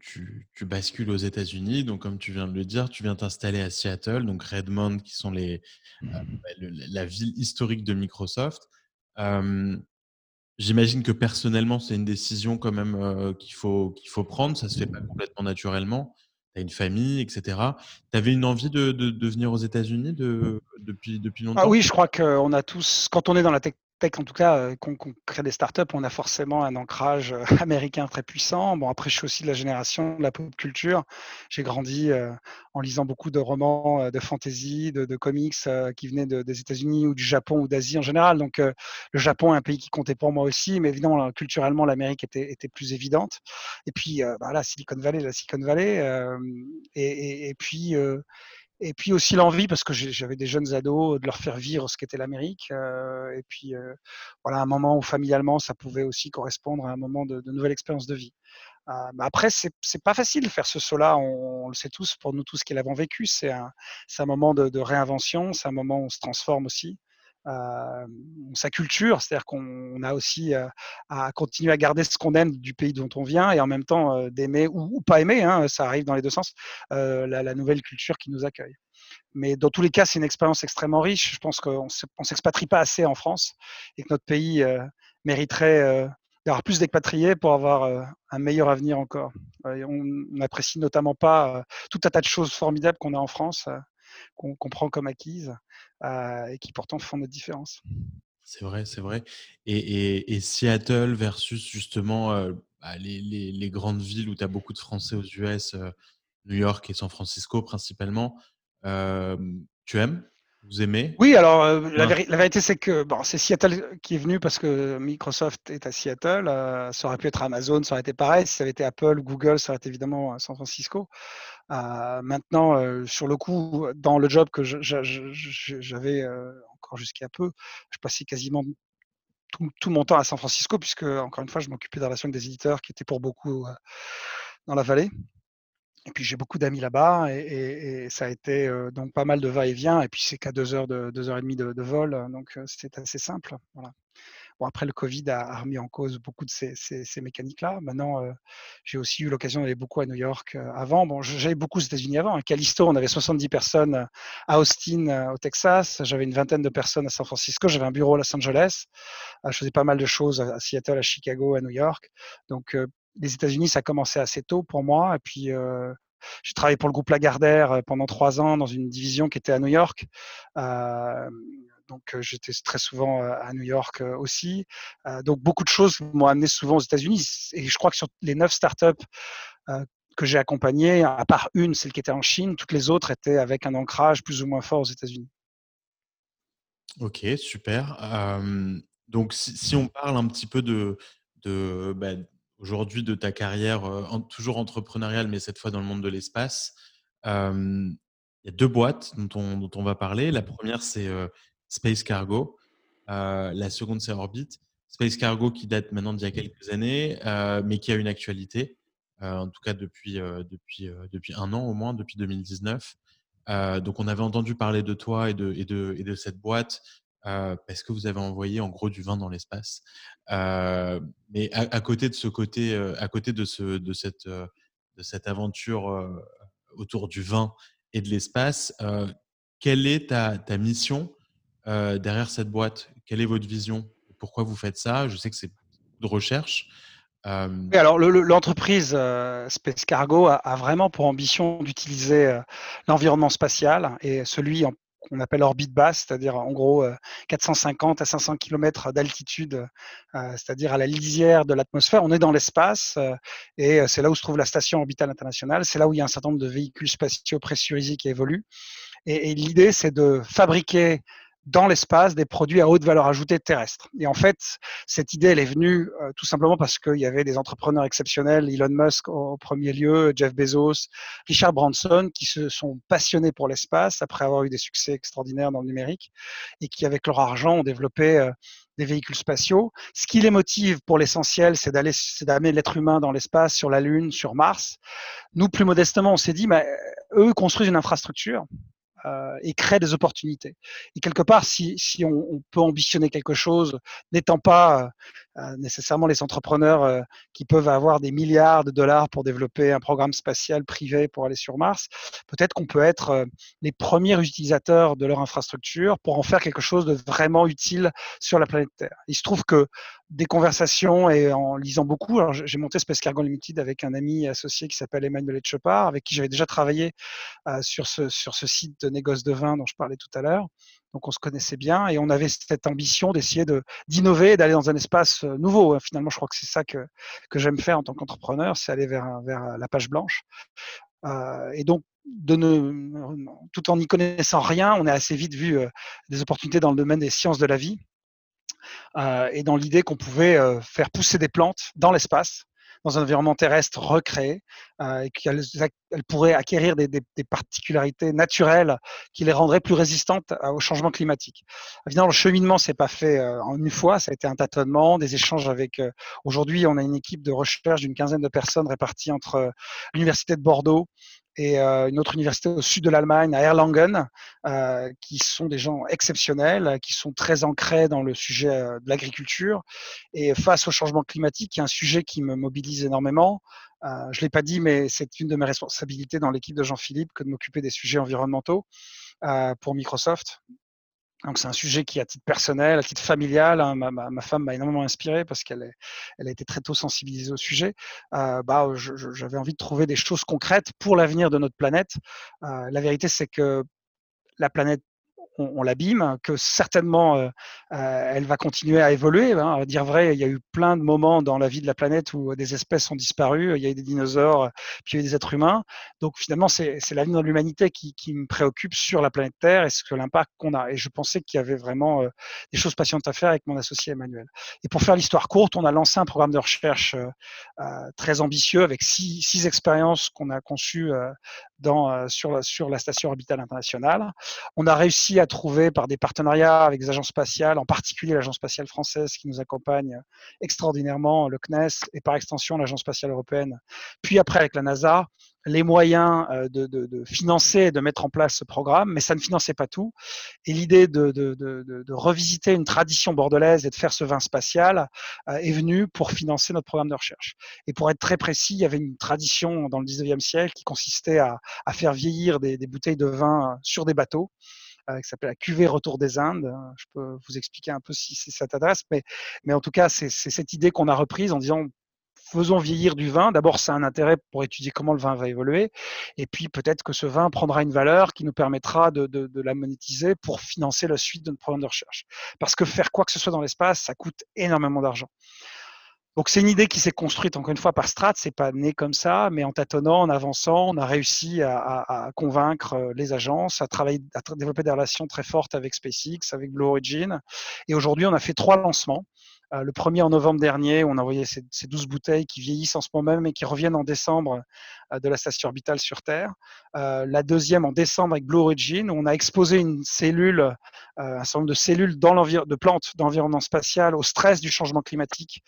Speaker 1: bascules aux États-Unis. Donc, comme tu viens de le dire, tu viens t'installer à Seattle, donc Redmond, qui sont les, bah, la ville historique de Microsoft. J'imagine que personnellement, c'est une décision quand même qu'il faut, qu'il faut prendre. Ça se fait pas complètement naturellement une famille, etc. Tu avais une envie de, de, venir aux États-Unis de, depuis, depuis ah longtemps?
Speaker 2: Ah oui, je crois qu'on a tous, quand on est dans la tech tech, en tout cas, euh, qu'on crée des startups, on a forcément un ancrage euh, *laughs* américain très puissant. Bon, après, je suis aussi de la génération de la pop culture. J'ai grandi euh, en lisant beaucoup de romans de fantasy, de, comics qui venaient des États-Unis ou du Japon ou d'Asie en général. Donc, le Japon est un pays qui comptait pour moi aussi, mais évidemment, culturellement, l'Amérique était, plus évidente. Et puis, bah, la Silicon Valley, la Silicon Valley. et, puis, et puis aussi l'envie, parce que j'avais des jeunes ados, de leur faire vivre ce qu'était l'Amérique. Euh, et puis euh, voilà, un moment où familialement, ça pouvait aussi correspondre à un moment de, de nouvelle expérience de vie. Euh, mais après, c'est pas facile de faire ce saut-là. On, le sait tous, pour nous tous qui l'avons vécu, c'est un, un, moment de, de réinvention, c'est un moment où on se transforme aussi. Sa culture, c'est-à-dire qu'on a aussi à continuer à garder ce qu'on aime du pays dont on vient et en même temps d'aimer ou, pas aimer, hein, ça arrive dans les deux sens, la, nouvelle culture qui nous accueille. Mais dans tous les cas, c'est une expérience extrêmement riche. Je pense qu'on ne s'expatrie pas assez en France et que notre pays mériterait d'avoir plus d'expatriés pour avoir un meilleur avenir encore. on n'apprécie notamment pas tout un tas de choses formidables qu'on a en France qu'on prend comme acquises et qui pourtant font notre différence.
Speaker 1: C'est vrai, c'est vrai. Et, Seattle versus justement bah, les, grandes villes où tu as beaucoup de Français aux US, New York et San Francisco principalement, tu aimes? Vous aimez?
Speaker 2: Oui, alors la, vérité c'est que bon, c'est Seattle qui est venu parce que Microsoft est à Seattle. ça aurait pu être Amazon, ça aurait été pareil. Si ça avait été Apple, Google, ça aurait été évidemment San Francisco. Maintenant, sur le coup, dans le job que j'avais encore jusqu'à peu, je passais quasiment tout, mon temps à San Francisco, puisque, encore une fois, je m'occupais des relations avec des éditeurs qui étaient pour beaucoup dans la vallée. Et puis j'ai beaucoup d'amis là-bas et, ça a été donc pas mal de va-et-vient. Et puis c'est qu'à deux heures de deux heures et demie de, de vol, donc c'était assez simple. Voilà. Après, le Covid a, remis en cause beaucoup de ces, mécaniques-là. Maintenant, euh, j'ai aussi eu l'occasion d'aller beaucoup à New York euh, avant. Bon, j'allais beaucoup aux États-Unis avant. À Callisto, on avait 70 personnes euh, à Austin, au Texas. J'avais une vingtaine de personnes à San Francisco. J'avais un bureau à Los Angeles. je faisais pas mal de choses à Seattle, à Chicago, à New York. Donc, les États-Unis, ça a commencé assez tôt pour moi. Et puis, j'ai travaillé pour le groupe Lagardère pendant trois ans dans une division qui était à New York. Donc j'étais très souvent à New York aussi. donc beaucoup de choses m'ont amené souvent aux États-Unis. Et je crois que sur les neuf startups que j'ai accompagnées, à part une, celle qui était en Chine, toutes les autres étaient avec un ancrage plus ou moins fort aux États-Unis.
Speaker 1: Ok, super. donc si, on parle un petit peu de, bah, aujourd'hui de ta carrière toujours entrepreneuriale, mais cette fois dans le monde de l'espace, il y a deux boîtes dont on, dont on va parler. La première, c'est Space Cargo. Euh, la seconde, c'est Orbit. Space Cargo qui date maintenant d'il y a quelques années, euh, mais qui a une actualité, euh, en tout cas depuis, depuis, depuis un an au moins, depuis 2019. donc, on avait entendu parler de toi et de, et de, et de cette boîte parce que vous avez envoyé en gros du vin dans l'espace. mais à, côté de ce côté, à côté de, ce, de, cette, de cette aventure autour du vin et de l'espace, quelle est ta, ta mission euh, derrière cette boîte Quelle est votre vision? Pourquoi vous faites ça? Je sais que c'est de recherche.
Speaker 2: Euh, alors, l'entreprise euh, Space Cargo a, vraiment pour ambition d'utiliser l'environnement spatial et celui en qu'on appelle orbite basse, c'est-à-dire en gros 450 à 500 km d'altitude, c'est-à-dire à la lisière de l'atmosphère. On est dans l'espace et c'est là où se trouve la station orbitale internationale. C'est là où il y a un certain nombre de véhicules spatiaux pressurisés qui évoluent. Et, et l'idée, c'est de fabriquer dans l'espace des produits à haute valeur ajoutée terrestre. Et en fait, cette idée, elle est venue euh, tout simplement parce qu'il y avait des entrepreneurs exceptionnels, Elon Musk au, premier lieu, Jeff Bezos, Richard Branson, qui se sont passionnés pour l'espace après avoir eu des succès extraordinaires dans le numérique et qui, avec leur argent, ont développé euh, des véhicules spatiaux. Ce qui les motive pour l'essentiel, c'est d'aller, c'est d'amener l'être humain dans l'espace, sur la Lune, sur Mars. Nous, plus modestement, on s'est dit, mais eux construisent une infrastructure euh, et crée des opportunités. Et quelque part, si, on peut ambitionner quelque chose, n'étant pas euh, nécessairement les entrepreneurs euh, qui peuvent avoir des milliards de dollars pour développer un programme spatial privé pour aller sur Mars, peut-être qu'on peut être les premiers utilisateurs de leur infrastructure pour en faire quelque chose de vraiment utile sur la planète Terre. Il se trouve que des conversations et en lisant beaucoup. Alors, j'ai monté Space Cargo Limited avec un ami associé qui s'appelle Emmanuel Etchepard, avec qui j'avais déjà travaillé euh, sur, ce, sur ce site de négoce de vin dont je parlais tout à l'heure. Donc, on se connaissait bien et on avait cette ambition d'essayer d'innover et d'aller dans un espace euh, nouveau. Hein. Finalement, je crois que c'est ça que, que j'aime faire en tant qu'entrepreneur, c'est aller vers, vers la page blanche. Euh, et donc, de tout en n'y connaissant rien, on a assez vite vu euh, des opportunités dans le domaine des sciences de la vie euh, et dans l'idée qu'on pouvait euh, faire pousser des plantes dans l'espace, dans un environnement terrestre recréé, euh, et qu'elles pourraient acquérir des, particularités naturelles qui les rendraient plus résistantes au changement climatique. Évidemment, le cheminement s'est pas fait en une fois, ça a été un tâtonnement, des échanges avec. Aujourd'hui, on a une équipe de recherche d'une quinzaine de personnes réparties entre l'université de Bordeaux, et euh, une autre université au sud de l'Allemagne, à Erlangen, euh, qui sont des gens exceptionnels, qui sont très ancrés dans le sujet euh, de l'agriculture. Et face au changement climatique, qui est un sujet qui me mobilise énormément, euh, je ne l'ai pas dit, mais c'est une de mes responsabilités dans l'équipe de Jean-Philippe que de m'occuper des sujets environnementaux euh, pour Microsoft. Donc c'est un sujet qui, à titre personnel, à titre familial, hein, ma, femme m'a énormément inspiré parce qu'elle elle a été très tôt sensibilisée au sujet. Euh, bah, j'avais envie de trouver des choses concrètes pour l'avenir de notre planète. Euh, la vérité, c'est que la planète on, l'abîme, que certainement euh, euh, elle va continuer à évoluer. Hein. À dire vrai, il y a eu plein de moments dans la vie de la planète où des espèces ont disparu, il y a eu des dinosaures, puis il y a eu des êtres humains. Donc finalement, c'est l'avenir de l'humanité qui, me préoccupe sur la planète Terre et ce l'impact qu'on a. Et je pensais qu'il y avait vraiment euh, des choses patientes à faire avec mon associé Emmanuel. Et pour faire l'histoire courte, on a lancé un programme de recherche euh, euh très ambitieux avec six, expériences qu'on a conçues sur, sur la station orbitale internationale. On a réussi à trouver par des partenariats avec des agences spatiales, en particulier l'agence spatiale française qui nous accompagne extraordinairement, le CNES et par extension l'agence spatiale européenne, puis après avec la NASA, les moyens euh, de, financer et de mettre en place ce programme, mais ça ne finançait pas tout. Et l'idée de, revisiter une tradition bordelaise et de faire ce vin spatial euh, est venue pour financer notre programme de recherche. Et pour être très précis, il y avait une tradition dans le 19e siècle qui consistait à, faire vieillir des, bouteilles de vin sur des bateaux euh, qui s'appelle la cuvée Retour des Indes. Je peux vous expliquer un peu si, si ça t'adresse, mais, mais en tout cas, c'est cette idée qu'on a reprise en disant faisons vieillir du vin. D'abord, c'est un intérêt pour étudier comment le vin va évoluer. Et puis, peut-être que ce vin prendra une valeur qui nous permettra de, de, de, la monétiser pour financer la suite de notre programme de recherche. Parce que faire quoi que ce soit dans l'espace, ça coûte énormément d'argent. Donc c'est une idée qui s'est construite encore une fois par Strat, c'est pas né comme ça, mais en tâtonnant, en avançant, on a réussi à, convaincre euh, les agences, à travailler, à développer des relations très fortes avec SpaceX, avec Blue Origin, et aujourd'hui on a fait trois lancements. Euh, le premier en novembre dernier, on a envoyé ces, ces, 12 bouteilles qui vieillissent en ce moment même et qui reviennent en décembre euh, de la station orbitale sur Terre. Euh, la deuxième en décembre avec Blue Origin, on a exposé une cellule, un certain nombre de cellules dans de plantes d'environnement spatial au stress du changement climatique,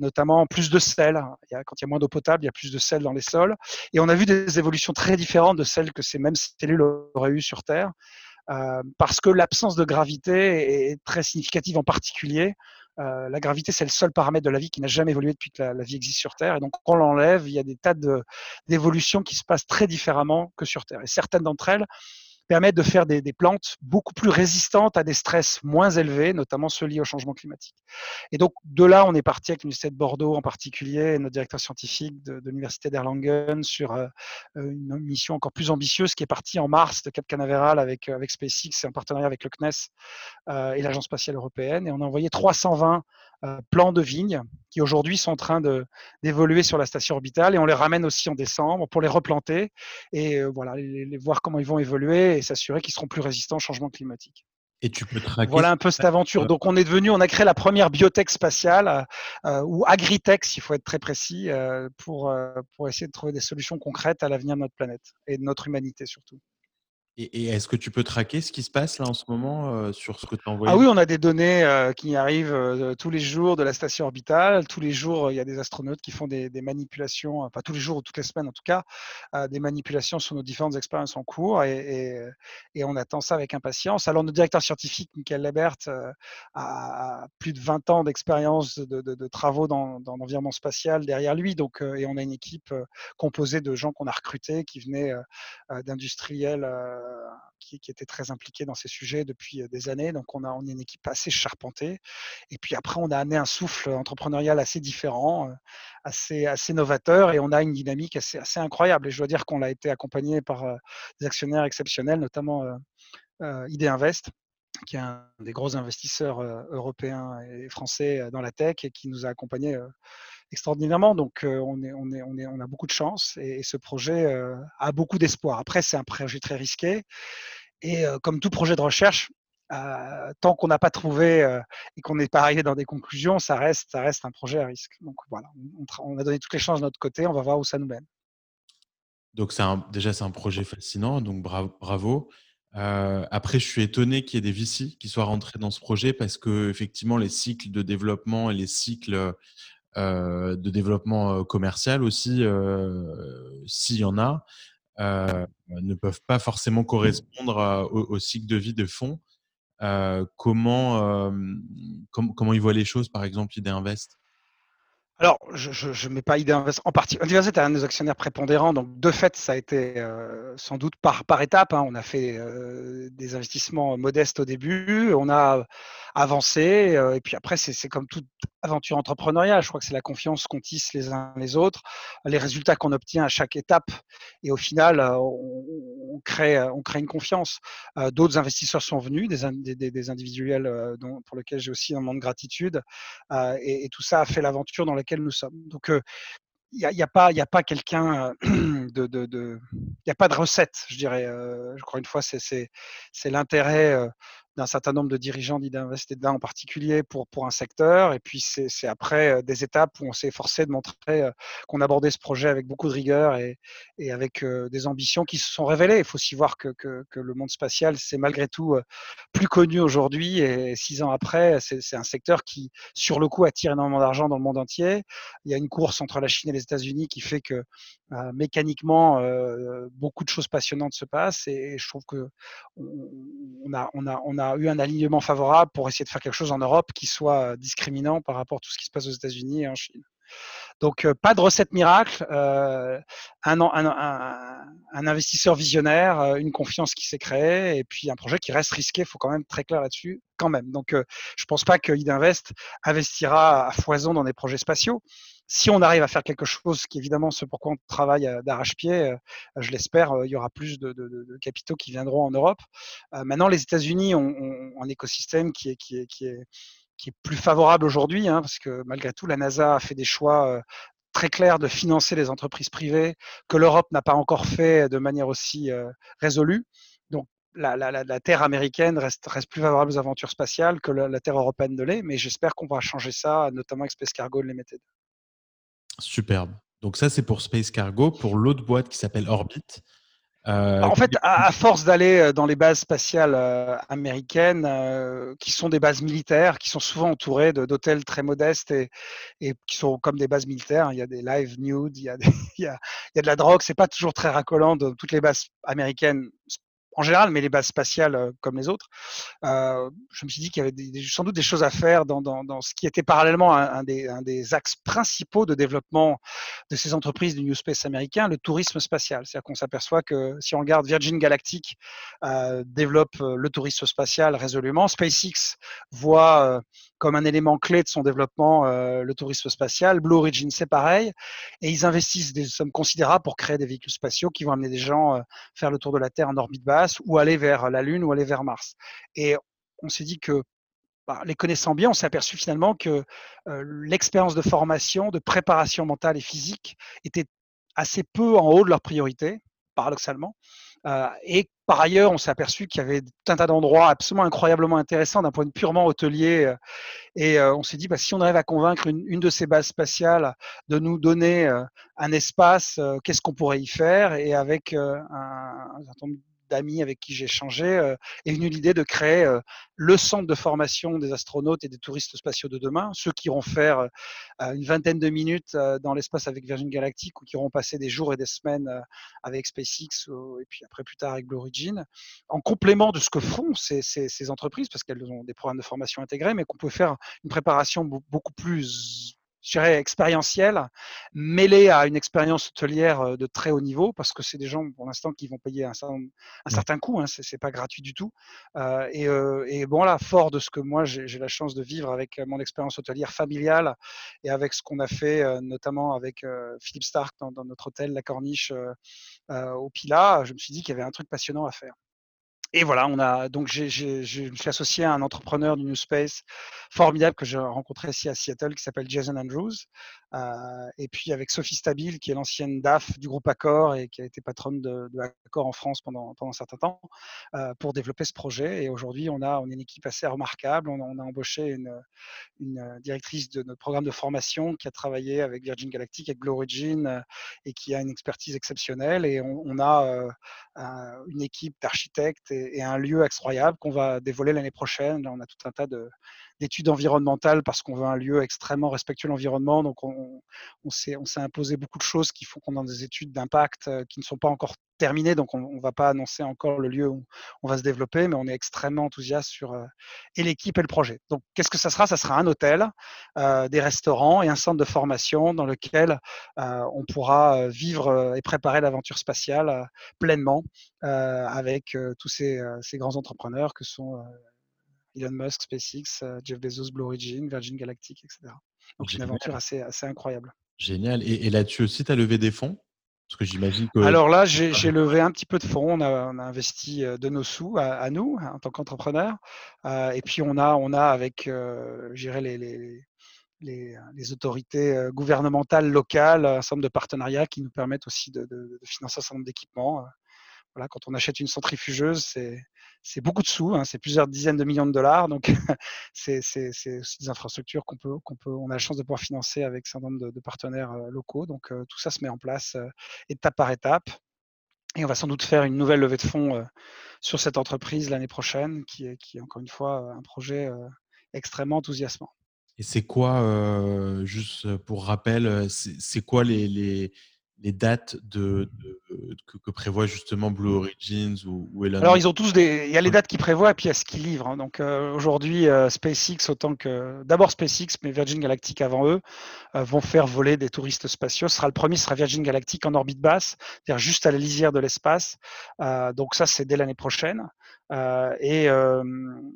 Speaker 2: notamment plus de sel. Quand il y a moins d'eau potable, il y a plus de sel dans les sols. Et on a vu des évolutions très différentes de celles que ces mêmes cellules auraient eues sur Terre. Parce que l'absence de gravité est très significative en particulier euh, la gravité, c'est le seul paramètre de la vie qui n'a jamais évolué depuis que la, la, vie existe sur Terre. Et donc, quand on l'enlève, il y a des tas d'évolutions qui se passent très différemment que sur Terre. Et certaines d'entre elles permettent de faire des, plantes beaucoup plus résistantes à des stress moins élevés, notamment ceux liés au changement climatique. Et donc, de là, on est parti avec l'Université de Bordeaux en particulier, notre directeur scientifique de, l'Université d'Erlangen sur euh, une mission encore plus ambitieuse qui est partie en mars de Cap Canaveral avec, avec SpaceX et en partenariat avec le CNES et l'Agence spatiale européenne. Et on a envoyé 320 plants de vignes qui aujourd'hui sont en train d'évoluer sur la station orbitale et on les ramène aussi en décembre pour les replanter et voilà, les, voir comment ils vont évoluer et s'assurer qu'ils seront plus résistants au changement climatique.
Speaker 1: Et tu peux traquer.
Speaker 2: Voilà un peu cette aventure. Donc on est devenu, on a créé la première biotech spatiale ou agritech, il faut être très précis, pour, pour essayer de trouver des solutions concrètes à l'avenir de notre planète et de notre humanité surtout.
Speaker 1: Et, est-ce que tu peux traquer ce qui se passe là en ce moment euh, sur ce que tu as envoyé?
Speaker 2: Ah oui, on a des données euh, qui arrivent euh, tous les jours de la station orbitale. Tous les jours, il y a des astronautes qui font des, manipulations, enfin tous les jours ou toutes les semaines en tout cas, des manipulations sur nos différentes expériences en cours et, on attend ça avec impatience. Alors, notre directeur scientifique, Michael Lebert, a plus de 20 ans d'expérience de, travaux dans, l'environnement spatial derrière lui. Donc, et on a une équipe composée de gens qu'on a recrutés qui venaient d'industriels qui, était très impliqué dans ces sujets depuis des années. Donc, on a, on est une équipe assez charpentée. Et puis après, on a amené un souffle entrepreneurial assez différent, assez, assez novateur, et on a une dynamique assez, assez incroyable. Et je dois dire qu'on a été accompagné par des actionnaires exceptionnels, notamment ID Invest qui est un des gros investisseurs européens et français dans la tech et qui nous a accompagnés extraordinairement. Donc, on, est, on, est, on, est, on a beaucoup de chance et, ce projet a beaucoup d'espoir. Après, c'est un projet très risqué et comme tout projet de recherche, tant qu'on n'a pas trouvé et qu'on n'est pas arrivé dans des conclusions, ça reste, ça reste un projet à risque. Donc voilà, on, a donné toutes les chances de notre côté, on va voir où ça nous mène.
Speaker 1: Donc un, déjà, c'est un projet fascinant, donc bravo. Après, je suis étonné qu'il y ait des VC qui soient rentrés dans ce projet parce que effectivement, les cycles de développement et les cycles euh, de développement euh, commercial aussi, euh, s'il y en a, ne peuvent pas forcément correspondre au, cycle de vie de fonds. comment, comment ils voient les choses, par exemple, ID Invest
Speaker 2: alors, je ne mets pas idée en partie. Invest est un de nos actionnaires prépondérants, donc de fait, ça a été euh, sans doute par, par étapes. Hein. On a fait euh, des investissements modestes au début, on a avancé, euh, et puis après, c'est comme toute aventure entrepreneuriale. Je crois que c'est la confiance qu'on tisse les uns les autres, les résultats qu'on obtient à chaque étape, et au final, on, crée, une confiance. D'autres investisseurs sont venus, des, des, des individuels pour lesquels j'ai aussi un moment de gratitude, et, et, tout ça a fait l'aventure dans laquelle nous sommes. Donc, il n'y a pas quelqu'un de, de, de, a pas de recette, je dirais. je crois une fois, c'est l'intérêt d'un certain nombre de dirigeants d'Invest en particulier pour, un secteur. Et puis, c'est après des étapes où on s'est efforcé de montrer qu'on abordait ce projet avec beaucoup de rigueur et, avec des ambitions qui se sont révélées. Il faut aussi voir que le monde spatial, c'est malgré tout plus connu aujourd'hui. Et six ans après, c'est un secteur qui, sur le coup, attire énormément d'argent dans le monde entier. Il y a une course entre la Chine et les États-Unis qui fait que mécaniquement, beaucoup de choses passionnantes se passent. Et, je trouve que on a, on a, on a eu un alignement favorable pour essayer de faire quelque chose en Europe qui soit discriminant par rapport à tout ce qui se passe aux États-Unis et en Chine. Donc, pas de recette miracle, un, un, investisseur visionnaire, une confiance qui s'est créée, et puis un projet qui reste risqué, il faut quand même être très clair là-dessus, quand même. Donc, je ne pense pas que Idinvest investira à foison dans des projets spatiaux. Si on arrive à faire quelque chose, qui évidemment ce pourquoi on travaille d'arrache-pied, je l'espère, il y aura plus de, capitaux qui viendront en Europe. maintenant, les États-Unis ont, un écosystème qui est qui est plus favorable aujourd'hui, hein, parce que malgré tout, la NASA a fait des choix très clairs de financer les entreprises privées que l'Europe n'a pas encore fait de manière aussi résolue. Donc, la, terre américaine reste, reste, plus favorable aux aventures spatiales que la, terre européenne de l'est, mais j'espère qu'on va changer ça, notamment avec Space Cargo Limited.
Speaker 1: Superbe. Donc ça, c'est pour Space Cargo. Pour l'autre boîte qui s'appelle Orbit,
Speaker 2: euh, en fait, à, force d'aller euh, dans les bases spatiales euh, américaines, qui sont des bases militaires, qui sont souvent entourées d'hôtels très modestes et, qui sont comme des bases militaires, il y a des live nude, il y a, *laughs* il, y a, il y a de la drogue, c'est pas toujours très racolant de toutes les bases américaines en général, mais les bases spatiales comme les autres, je me suis dit qu'il y avait sans doute des choses à faire dans, ce qui était parallèlement un, des, un, des, axes principaux de développement de ces entreprises du New Space américain, le tourisme spatial. C'est-à-dire qu'on s'aperçoit que si on regarde Virgin Galactic développe le tourisme spatial résolument, SpaceX voit comme un élément clé de son développement le tourisme spatial, Blue Origin c'est pareil, et ils investissent des sommes considérables pour créer des véhicules spatiaux qui vont amener des gens faire le tour de la Terre en orbite basse ou aller vers la Lune ou aller vers Mars. Et on s'est dit que, bah, les connaissant bien, on s'est aperçu finalement que l'expérience de formation, de préparation mentale et physique était assez peu en haut de leur priorité, paradoxalement. Et par ailleurs, on s'est aperçu qu'il y avait un tas d'endroits absolument incroyablement intéressants d'un point de vue purement hôtelier. et on s'est dit, bah, si on arrive à convaincre une, de ces bases spatiales de nous donner un espace, qu'est-ce qu'on pourrait y faire? Et avec un, un certain d'amis avec qui j'ai échangé, euh, est venue l'idée de créer euh, le centre de formation des astronautes et des touristes spatiaux de demain, ceux qui iront faire euh, une vingtaine de minutes dans l'espace avec Virgin Galactic ou qui auront passé des jours et des semaines avec SpaceX et puis après plus tard avec Blue Origin, en complément de ce que font ces entreprises, parce qu'elles ont des programmes de formation intégrés, mais qu'on peut faire une préparation beaucoup plus je dirais, expérientiel, mêlé à une expérience hôtelière de très haut niveau, parce que c'est des gens, pour l'instant, qui vont payer un, un certain coût, hein, c'est pas gratuit du tout. et, et, bon, là, fort de ce que moi, j'ai la chance de vivre avec mon expérience hôtelière familiale et avec ce qu'on a fait, notamment avec Philippe Stark dans, dans, notre hôtel, La Corniche, au Pila, je me suis dit qu'il y avait un truc passionnant à faire. Et voilà, on a donc je me suis associé à un entrepreneur du New Space formidable que j'ai rencontré ici à Seattle qui s'appelle Jason Andrews. Euh, et puis avec Sophie Stabile, qui est l'ancienne DAF du groupe Accor et qui a été patronne de, Accor en France pendant, pendant un certain temps, euh, pour développer ce projet. Et aujourd'hui, on a, on est une équipe assez remarquable. On a, embauché une, directrice de notre programme de formation qui a travaillé avec Virgin Galactic, avec Blue Origin, euh, et qui a une expertise exceptionnelle. Et on a une équipe d'architectes et, un lieu incroyable qu'on va dévoiler l'année prochaine. Là, on a tout un tas de, d'études environnementales parce qu'on veut un lieu extrêmement respectueux de l'environnement. Donc, on, s'est imposé beaucoup de choses qui font qu'on a des études d'impact euh, qui ne sont pas encore terminées. Donc, on ne va pas annoncer encore le lieu où on va se développer, mais on est extrêmement enthousiaste sur euh, l'équipe et le projet. Donc, qu'est-ce que ça sera? Ça sera un hôtel, euh, des restaurants et un centre de formation dans lequel on pourra vivre et préparer l'aventure spatiale pleinement avec tous ces, ces, grands entrepreneurs que sont Elon Musk, SpaceX, euh, Jeff Bezos, Blue Origin, Virgin Galactic, etc. Donc, une aventure assez, assez incroyable.
Speaker 1: Génial. Et, là-dessus aussi, tu as levé des fonds? Parce que j'imagine que.
Speaker 2: Alors là, *laughs* j'ai levé un petit peu de fonds. On a, on a investi euh, de nos sous à, nous, en tant qu'entrepreneurs. Euh, et puis, on a, on a avec, euh, les, les, les, les, autorités gouvernementales locales, un certain nombre de partenariats qui nous permettent aussi de, de financer un certain nombre d'équipements. Quand on achète une centrifugeuse, c'est beaucoup de sous, hein, c'est plusieurs dizaines de millions de dollars. Donc, *laughs* c'est aussi des infrastructures qu'on peut, qu'on peut, on a la chance de pouvoir financer avec un nombre de, partenaires euh, locaux. Donc, euh, tout ça se met en place euh, étape par étape. Et on va sans doute faire une nouvelle levée de fonds sur cette entreprise l'année prochaine, qui est, qui encore une fois un projet extrêmement enthousiasmant.
Speaker 1: Et c'est quoi, juste pour rappel, c'est quoi les, les, les dates de, que, prévoit justement Blue Origins ou, ou Elon
Speaker 2: Alors, ils ont tous des. Il y a les dates qu'ils prévoient et puis il y a ce qu'ils livrent. Hein. Donc, euh, aujourd'hui, euh, SpaceX, autant que. D'abord SpaceX, mais Virgin Galactic avant eux, euh, vont faire voler des touristes spatiaux. Ce sera le premier, ce sera Virgin Galactic en orbite basse, c'est-à-dire juste à la lisière de l'espace. donc, ça, c'est dès l'année prochaine. Et,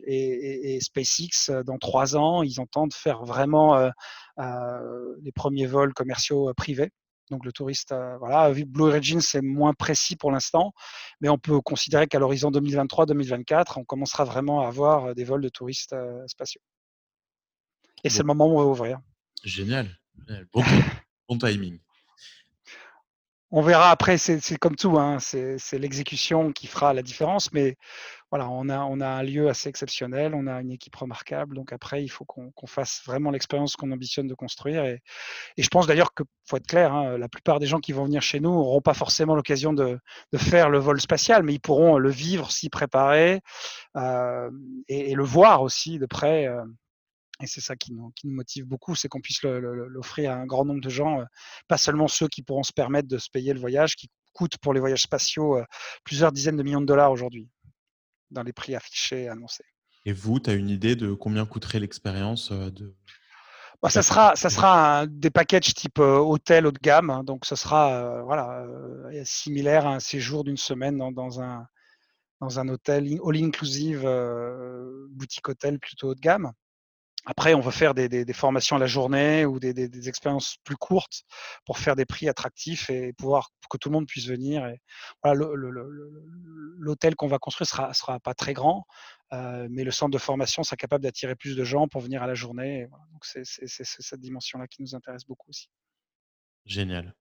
Speaker 2: et, et, SpaceX, dans trois ans, ils entendent faire vraiment les premiers vols commerciaux privés. Donc le touriste, euh, voilà, Blue Origin, c'est moins précis pour l'instant, mais on peut considérer qu'à l'horizon 2023-2024, on commencera vraiment à avoir euh, des vols de touristes euh, spatiaux. Et c'est le moment où on va ouvrir.
Speaker 1: Génial. *laughs* Bon, timing.
Speaker 2: On verra après, c'est comme tout, hein, c'est l'exécution qui fera la différence, mais voilà, on a, un lieu assez exceptionnel, on a une équipe remarquable. Donc après, il faut qu'on fasse vraiment l'expérience qu'on ambitionne de construire. Et, je pense d'ailleurs que, faut être clair, hein, la plupart des gens qui vont venir chez nous n'auront pas forcément l'occasion de, faire le vol spatial, mais ils pourront le vivre, s'y préparer euh, et, le voir aussi de près. Euh, et c'est ça qui nous, motive beaucoup, c'est qu'on puisse l'offrir à un grand nombre de gens, euh, pas seulement ceux qui pourront se permettre de se payer le voyage, qui coûte pour les voyages spatiaux plusieurs dizaines de millions de dollars aujourd'hui dans les prix affichés annoncés.
Speaker 1: Et vous, tu as une idée de combien coûterait l'expérience de
Speaker 2: bah, ça sera, ça sera des packages type hôtel haut de gamme. Hein, donc, ce sera voilà, similaire à un séjour d'une semaine dans, un, dans un hôtel all-inclusive, boutique hôtel plutôt haut de gamme. Après, on va faire des, formations à la journée ou des, expériences plus courtes pour faire des prix attractifs et pouvoir que tout le monde puisse venir. Et voilà, l'hôtel qu'on va construire sera, sera pas très grand, euh, mais le centre de formation sera capable d'attirer plus de gens pour venir à la journée. Donc c'est cette dimension-là qui nous intéresse beaucoup aussi.
Speaker 1: Génial.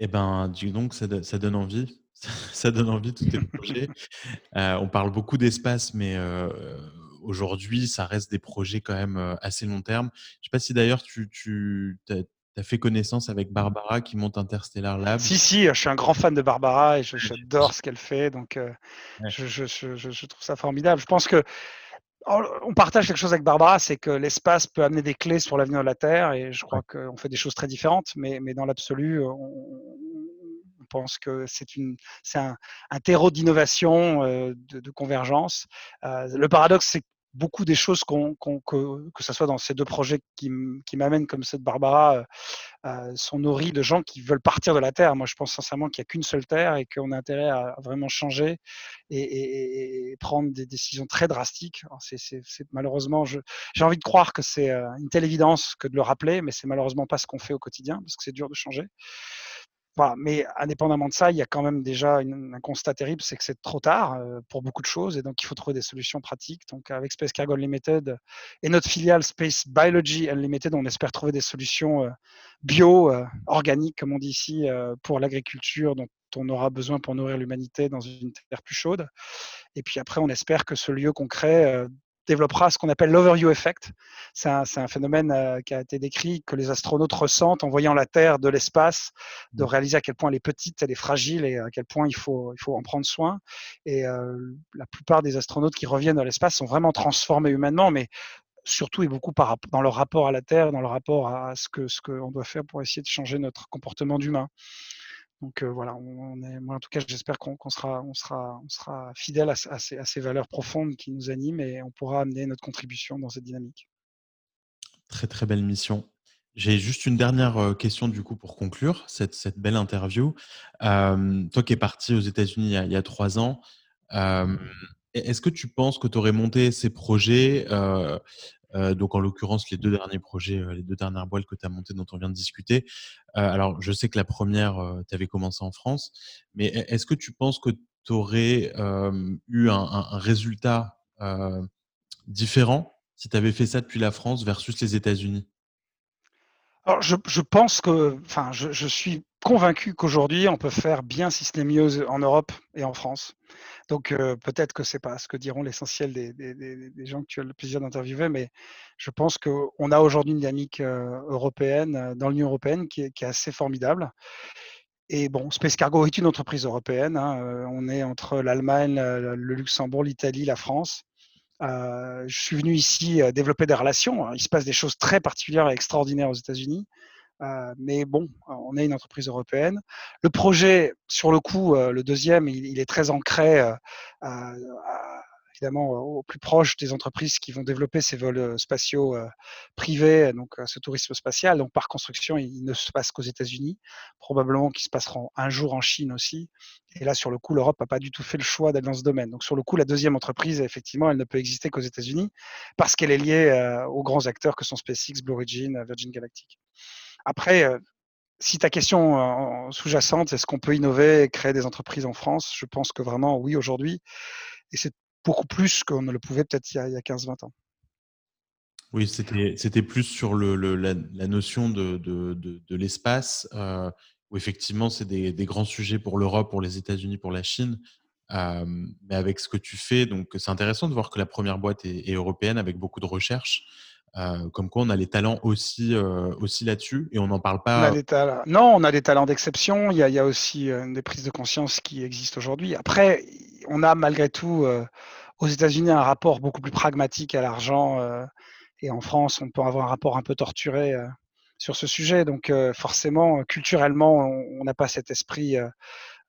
Speaker 1: Eh ben, donc ça, ça donne envie. *laughs* Ça donne envie tous tes projets. *laughs* Euh, on parle beaucoup d'espace, mais euh, aujourd'hui, ça reste des projets quand même assez long terme. Je ne sais pas si d'ailleurs tu, tu as, fait connaissance avec Barbara qui monte Interstellar Lab.
Speaker 2: Si, si, je suis un grand fan de Barbara et j'adore ce qu'elle fait. Donc, je, je, je, trouve ça formidable. Je pense que on partage quelque chose avec Barbara, c'est que l'espace peut amener des clés sur l'avenir de la Terre et je crois qu'on fait des choses très différentes, mais, mais dans l'absolu, on, pense que c'est un, un, terreau d'innovation, de, de, convergence. le paradoxe, c'est beaucoup des choses que, que ce soit dans ces deux projets qui, m'amènent comme ceux de Barbara euh, euh, sont nourris de gens qui veulent partir de la Terre. Moi, je pense sincèrement qu'il n'y a qu'une seule Terre et qu'on a intérêt à vraiment changer et, prendre des décisions très drastiques. C'est, malheureusement, j'ai envie de croire que c'est euh, une telle évidence que de le rappeler, mais c'est malheureusement pas ce qu'on fait au quotidien parce que c'est dur de changer mais indépendamment de ça, il y a quand même déjà un constat terrible, c'est que c'est trop tard euh, pour beaucoup de choses et donc il faut trouver des solutions pratiques. Donc avec Space Cargo Unlimited et notre filiale Space Biology Unlimited, on espère trouver des solutions euh, bio, euh, organiques, comme on dit ici, pour l'agriculture dont on aura besoin pour nourrir l'humanité dans une terre plus chaude. Et puis après, on espère que ce lieu qu'on crée développera ce qu'on appelle l'overview effect. C'est un, un, phénomène euh, qui a été décrit, que les astronautes ressentent en voyant la Terre de l'espace, de mmh. réaliser à quel point elle est petite, elle est fragile et à quel point il faut, il faut en prendre soin. Et euh, la plupart des astronautes qui reviennent dans l'espace sont vraiment transformés humainement, mais surtout et beaucoup par, dans leur rapport à la Terre, dans leur rapport à ce que ce qu'on doit faire pour essayer de changer notre comportement d'humain. Donc voilà, on est, moi en tout cas, j'espère qu'on sera, on sera, on sera fidèle à, ces, valeurs profondes qui nous animent et on pourra amener notre contribution dans cette dynamique.
Speaker 1: Très très belle mission. J'ai juste une dernière question du coup pour conclure cette, cette belle interview. toi qui es parti aux États-Unis il, y a trois ans, est-ce que tu penses que tu aurais monté ces projets euh, donc en l'occurrence les deux derniers projets, euh, les deux dernières boîtes que tu as montées dont on vient de discuter. Euh, alors je sais que la première, tu avais commencé en France, mais est-ce que tu penses que tu aurais eu un, résultat différent si tu avais fait ça depuis la France versus les États-Unis?
Speaker 2: Alors, je, pense que, enfin, je, suis convaincu qu'aujourd'hui, on peut faire bien, si ce n'est mieux, en Europe et en France. Donc peut-être que c'est pas ce que diront l'essentiel des, gens que tu as le plaisir d'interviewer, mais je pense qu'on a aujourd'hui une dynamique européenne dans l'Union européenne qui est, assez formidable. Et bon, Space Cargo est une entreprise européenne. Hein, on est entre l'Allemagne, le Luxembourg, l'Italie, la France. je suis venu ici développer des relations. Il se passe des choses très particulières et extraordinaires aux États-Unis. Euh, mais bon, on est une entreprise européenne. Le projet, sur le coup, euh, le deuxième, il, est très ancré, euh, évidemment, au plus proche des entreprises qui vont développer ces vols spatiaux privés, donc ce tourisme spatial. Donc, par construction, il, ne se passe qu'aux États-Unis, probablement qu'ils se passeront un jour en Chine aussi. Et là, sur le coup, l'Europe n'a pas du tout fait le choix d'aller dans ce domaine. Donc, sur le coup, la deuxième entreprise, effectivement, elle ne peut exister qu'aux États-Unis parce qu'elle est liée aux grands acteurs que sont SpaceX, Blue Origin, Virgin Galactic. Après, si ta question sous-jacente, est-ce qu'on peut innover et créer des entreprises en France? Je pense que vraiment, oui, aujourd'hui. Et c'est beaucoup plus qu'on ne le pouvait peut-être il y a, 15-20 ans.
Speaker 1: Oui, c'était plus sur la, notion de, l'espace, euh, où effectivement, c'est des, grands sujets pour l'Europe, pour les États-Unis, pour la Chine. Mais avec ce que tu fais, c'est intéressant de voir que la première boîte est, est européenne avec beaucoup de recherche. Euh, comme quoi, on a les talents aussi, euh, aussi là-dessus et on n'en parle pas.
Speaker 2: Non, on a des talents d'exception. Il, y a aussi euh, des prises de conscience qui existent aujourd'hui. Après, on a malgré tout aux États-Unis un rapport beaucoup plus pragmatique à l'argent et en France, on peut avoir un rapport un peu torturé sur ce sujet. Donc, forcément, culturellement, on n'a pas cet esprit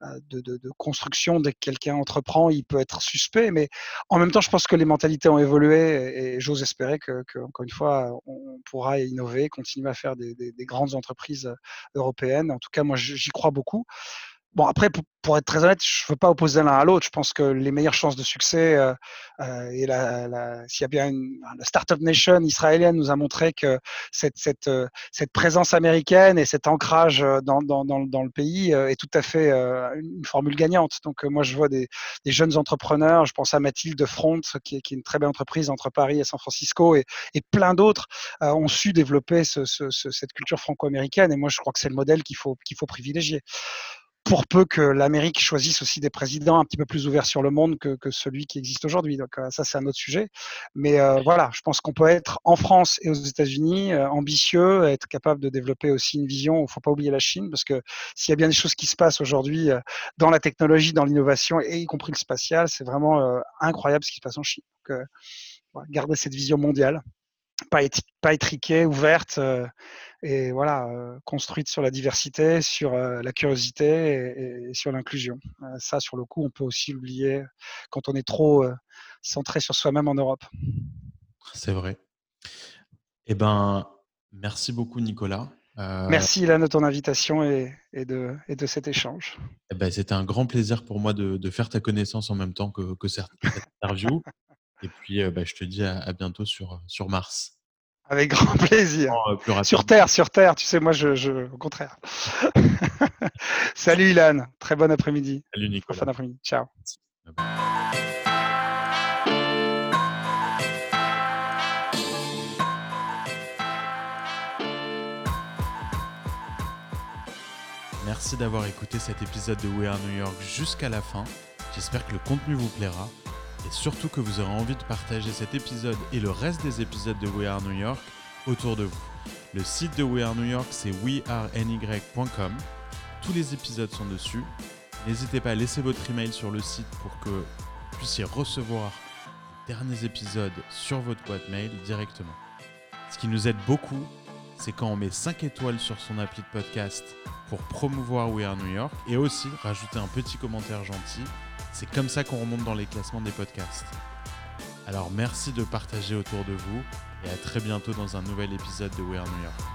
Speaker 2: de, construction. Dès que quelqu'un entreprend, il peut être suspect. Mais en même temps, je pense que les mentalités ont évolué et, j'ose espérer que, encore une fois, on pourra innover, continuer à faire des grandes entreprises européennes. En tout cas, moi, j'y crois beaucoup. Bon, après, pour, être très honnête, je ne veux pas opposer l'un à l'autre. Je pense que les meilleures chances de succès, euh, euh, et la, s'il y a bien une, la Startup Nation israélienne nous a montré que cette, cette, euh, cette présence américaine et cet ancrage dans, dans, dans, dans le pays est tout à fait une formule gagnante. Donc, moi, je vois des, des, jeunes entrepreneurs. Je pense à Mathilde Front, qui est, qui est, une très belle entreprise entre Paris et San Francisco, et, et plein d'autres ont su développer ce, ce, cette culture franco-américaine. Et moi, je crois que c'est le modèle qu'il faut, qu'il faut privilégier pour peu que l'Amérique choisisse aussi des présidents un petit peu plus ouverts sur le monde que, celui qui existe aujourd'hui. Donc euh, ça, c'est un autre sujet. Mais euh, voilà, je pense qu'on peut être en France et aux États-Unis euh, ambitieux, être capable de développer aussi une vision. Il ne faut pas oublier la Chine, parce que s'il y a bien des choses qui se passent aujourd'hui dans la technologie, dans l'innovation, et y compris le spatial, c'est vraiment incroyable ce qui se passe en Chine. Donc, garder cette vision mondiale pas, pas étriquée, ouverte euh, et voilà, euh, construite sur la diversité, sur euh, la curiosité et, sur l'inclusion. ça, sur le coup, on peut aussi l'oublier quand on est trop centré sur soi-même en Europe.
Speaker 1: C'est vrai. Eh ben, merci beaucoup, Nicolas.
Speaker 2: Merci, Ilan, de ton invitation et, de, et de, cet échange.
Speaker 1: Eh ben, C'était un grand plaisir pour moi de, faire ta connaissance en même temps que, que cette interview. *laughs* Et puis, bah, je te dis à, bientôt sur, sur Mars.
Speaker 2: Avec grand *laughs* plaisir. sur Terre, sur Terre, tu sais, moi, je, au contraire. *laughs* Salut Ilan, très bon après-midi.
Speaker 1: Salut Nicolas.
Speaker 2: Fin d'après-midi. Ciao.
Speaker 1: Merci d'avoir écouté cet épisode de We Are New York jusqu'à la fin. J'espère que le contenu vous plaira et surtout que vous aurez envie de partager cet épisode et le reste des épisodes de We Are New York autour de vous. Le site de We Are New York, c'est weareny.com. Tous les épisodes sont dessus. N'hésitez pas à laisser votre email sur le site pour que vous puissiez recevoir les derniers épisodes sur votre boîte mail directement. Ce qui nous aide beaucoup, c'est quand on met 5 étoiles sur son appli de podcast pour promouvoir We Are New York et aussi rajouter un petit commentaire gentil c'est comme ça qu'on remonte dans les classements des podcasts. Alors merci de partager autour de vous et à très bientôt dans un nouvel épisode de We Are New York.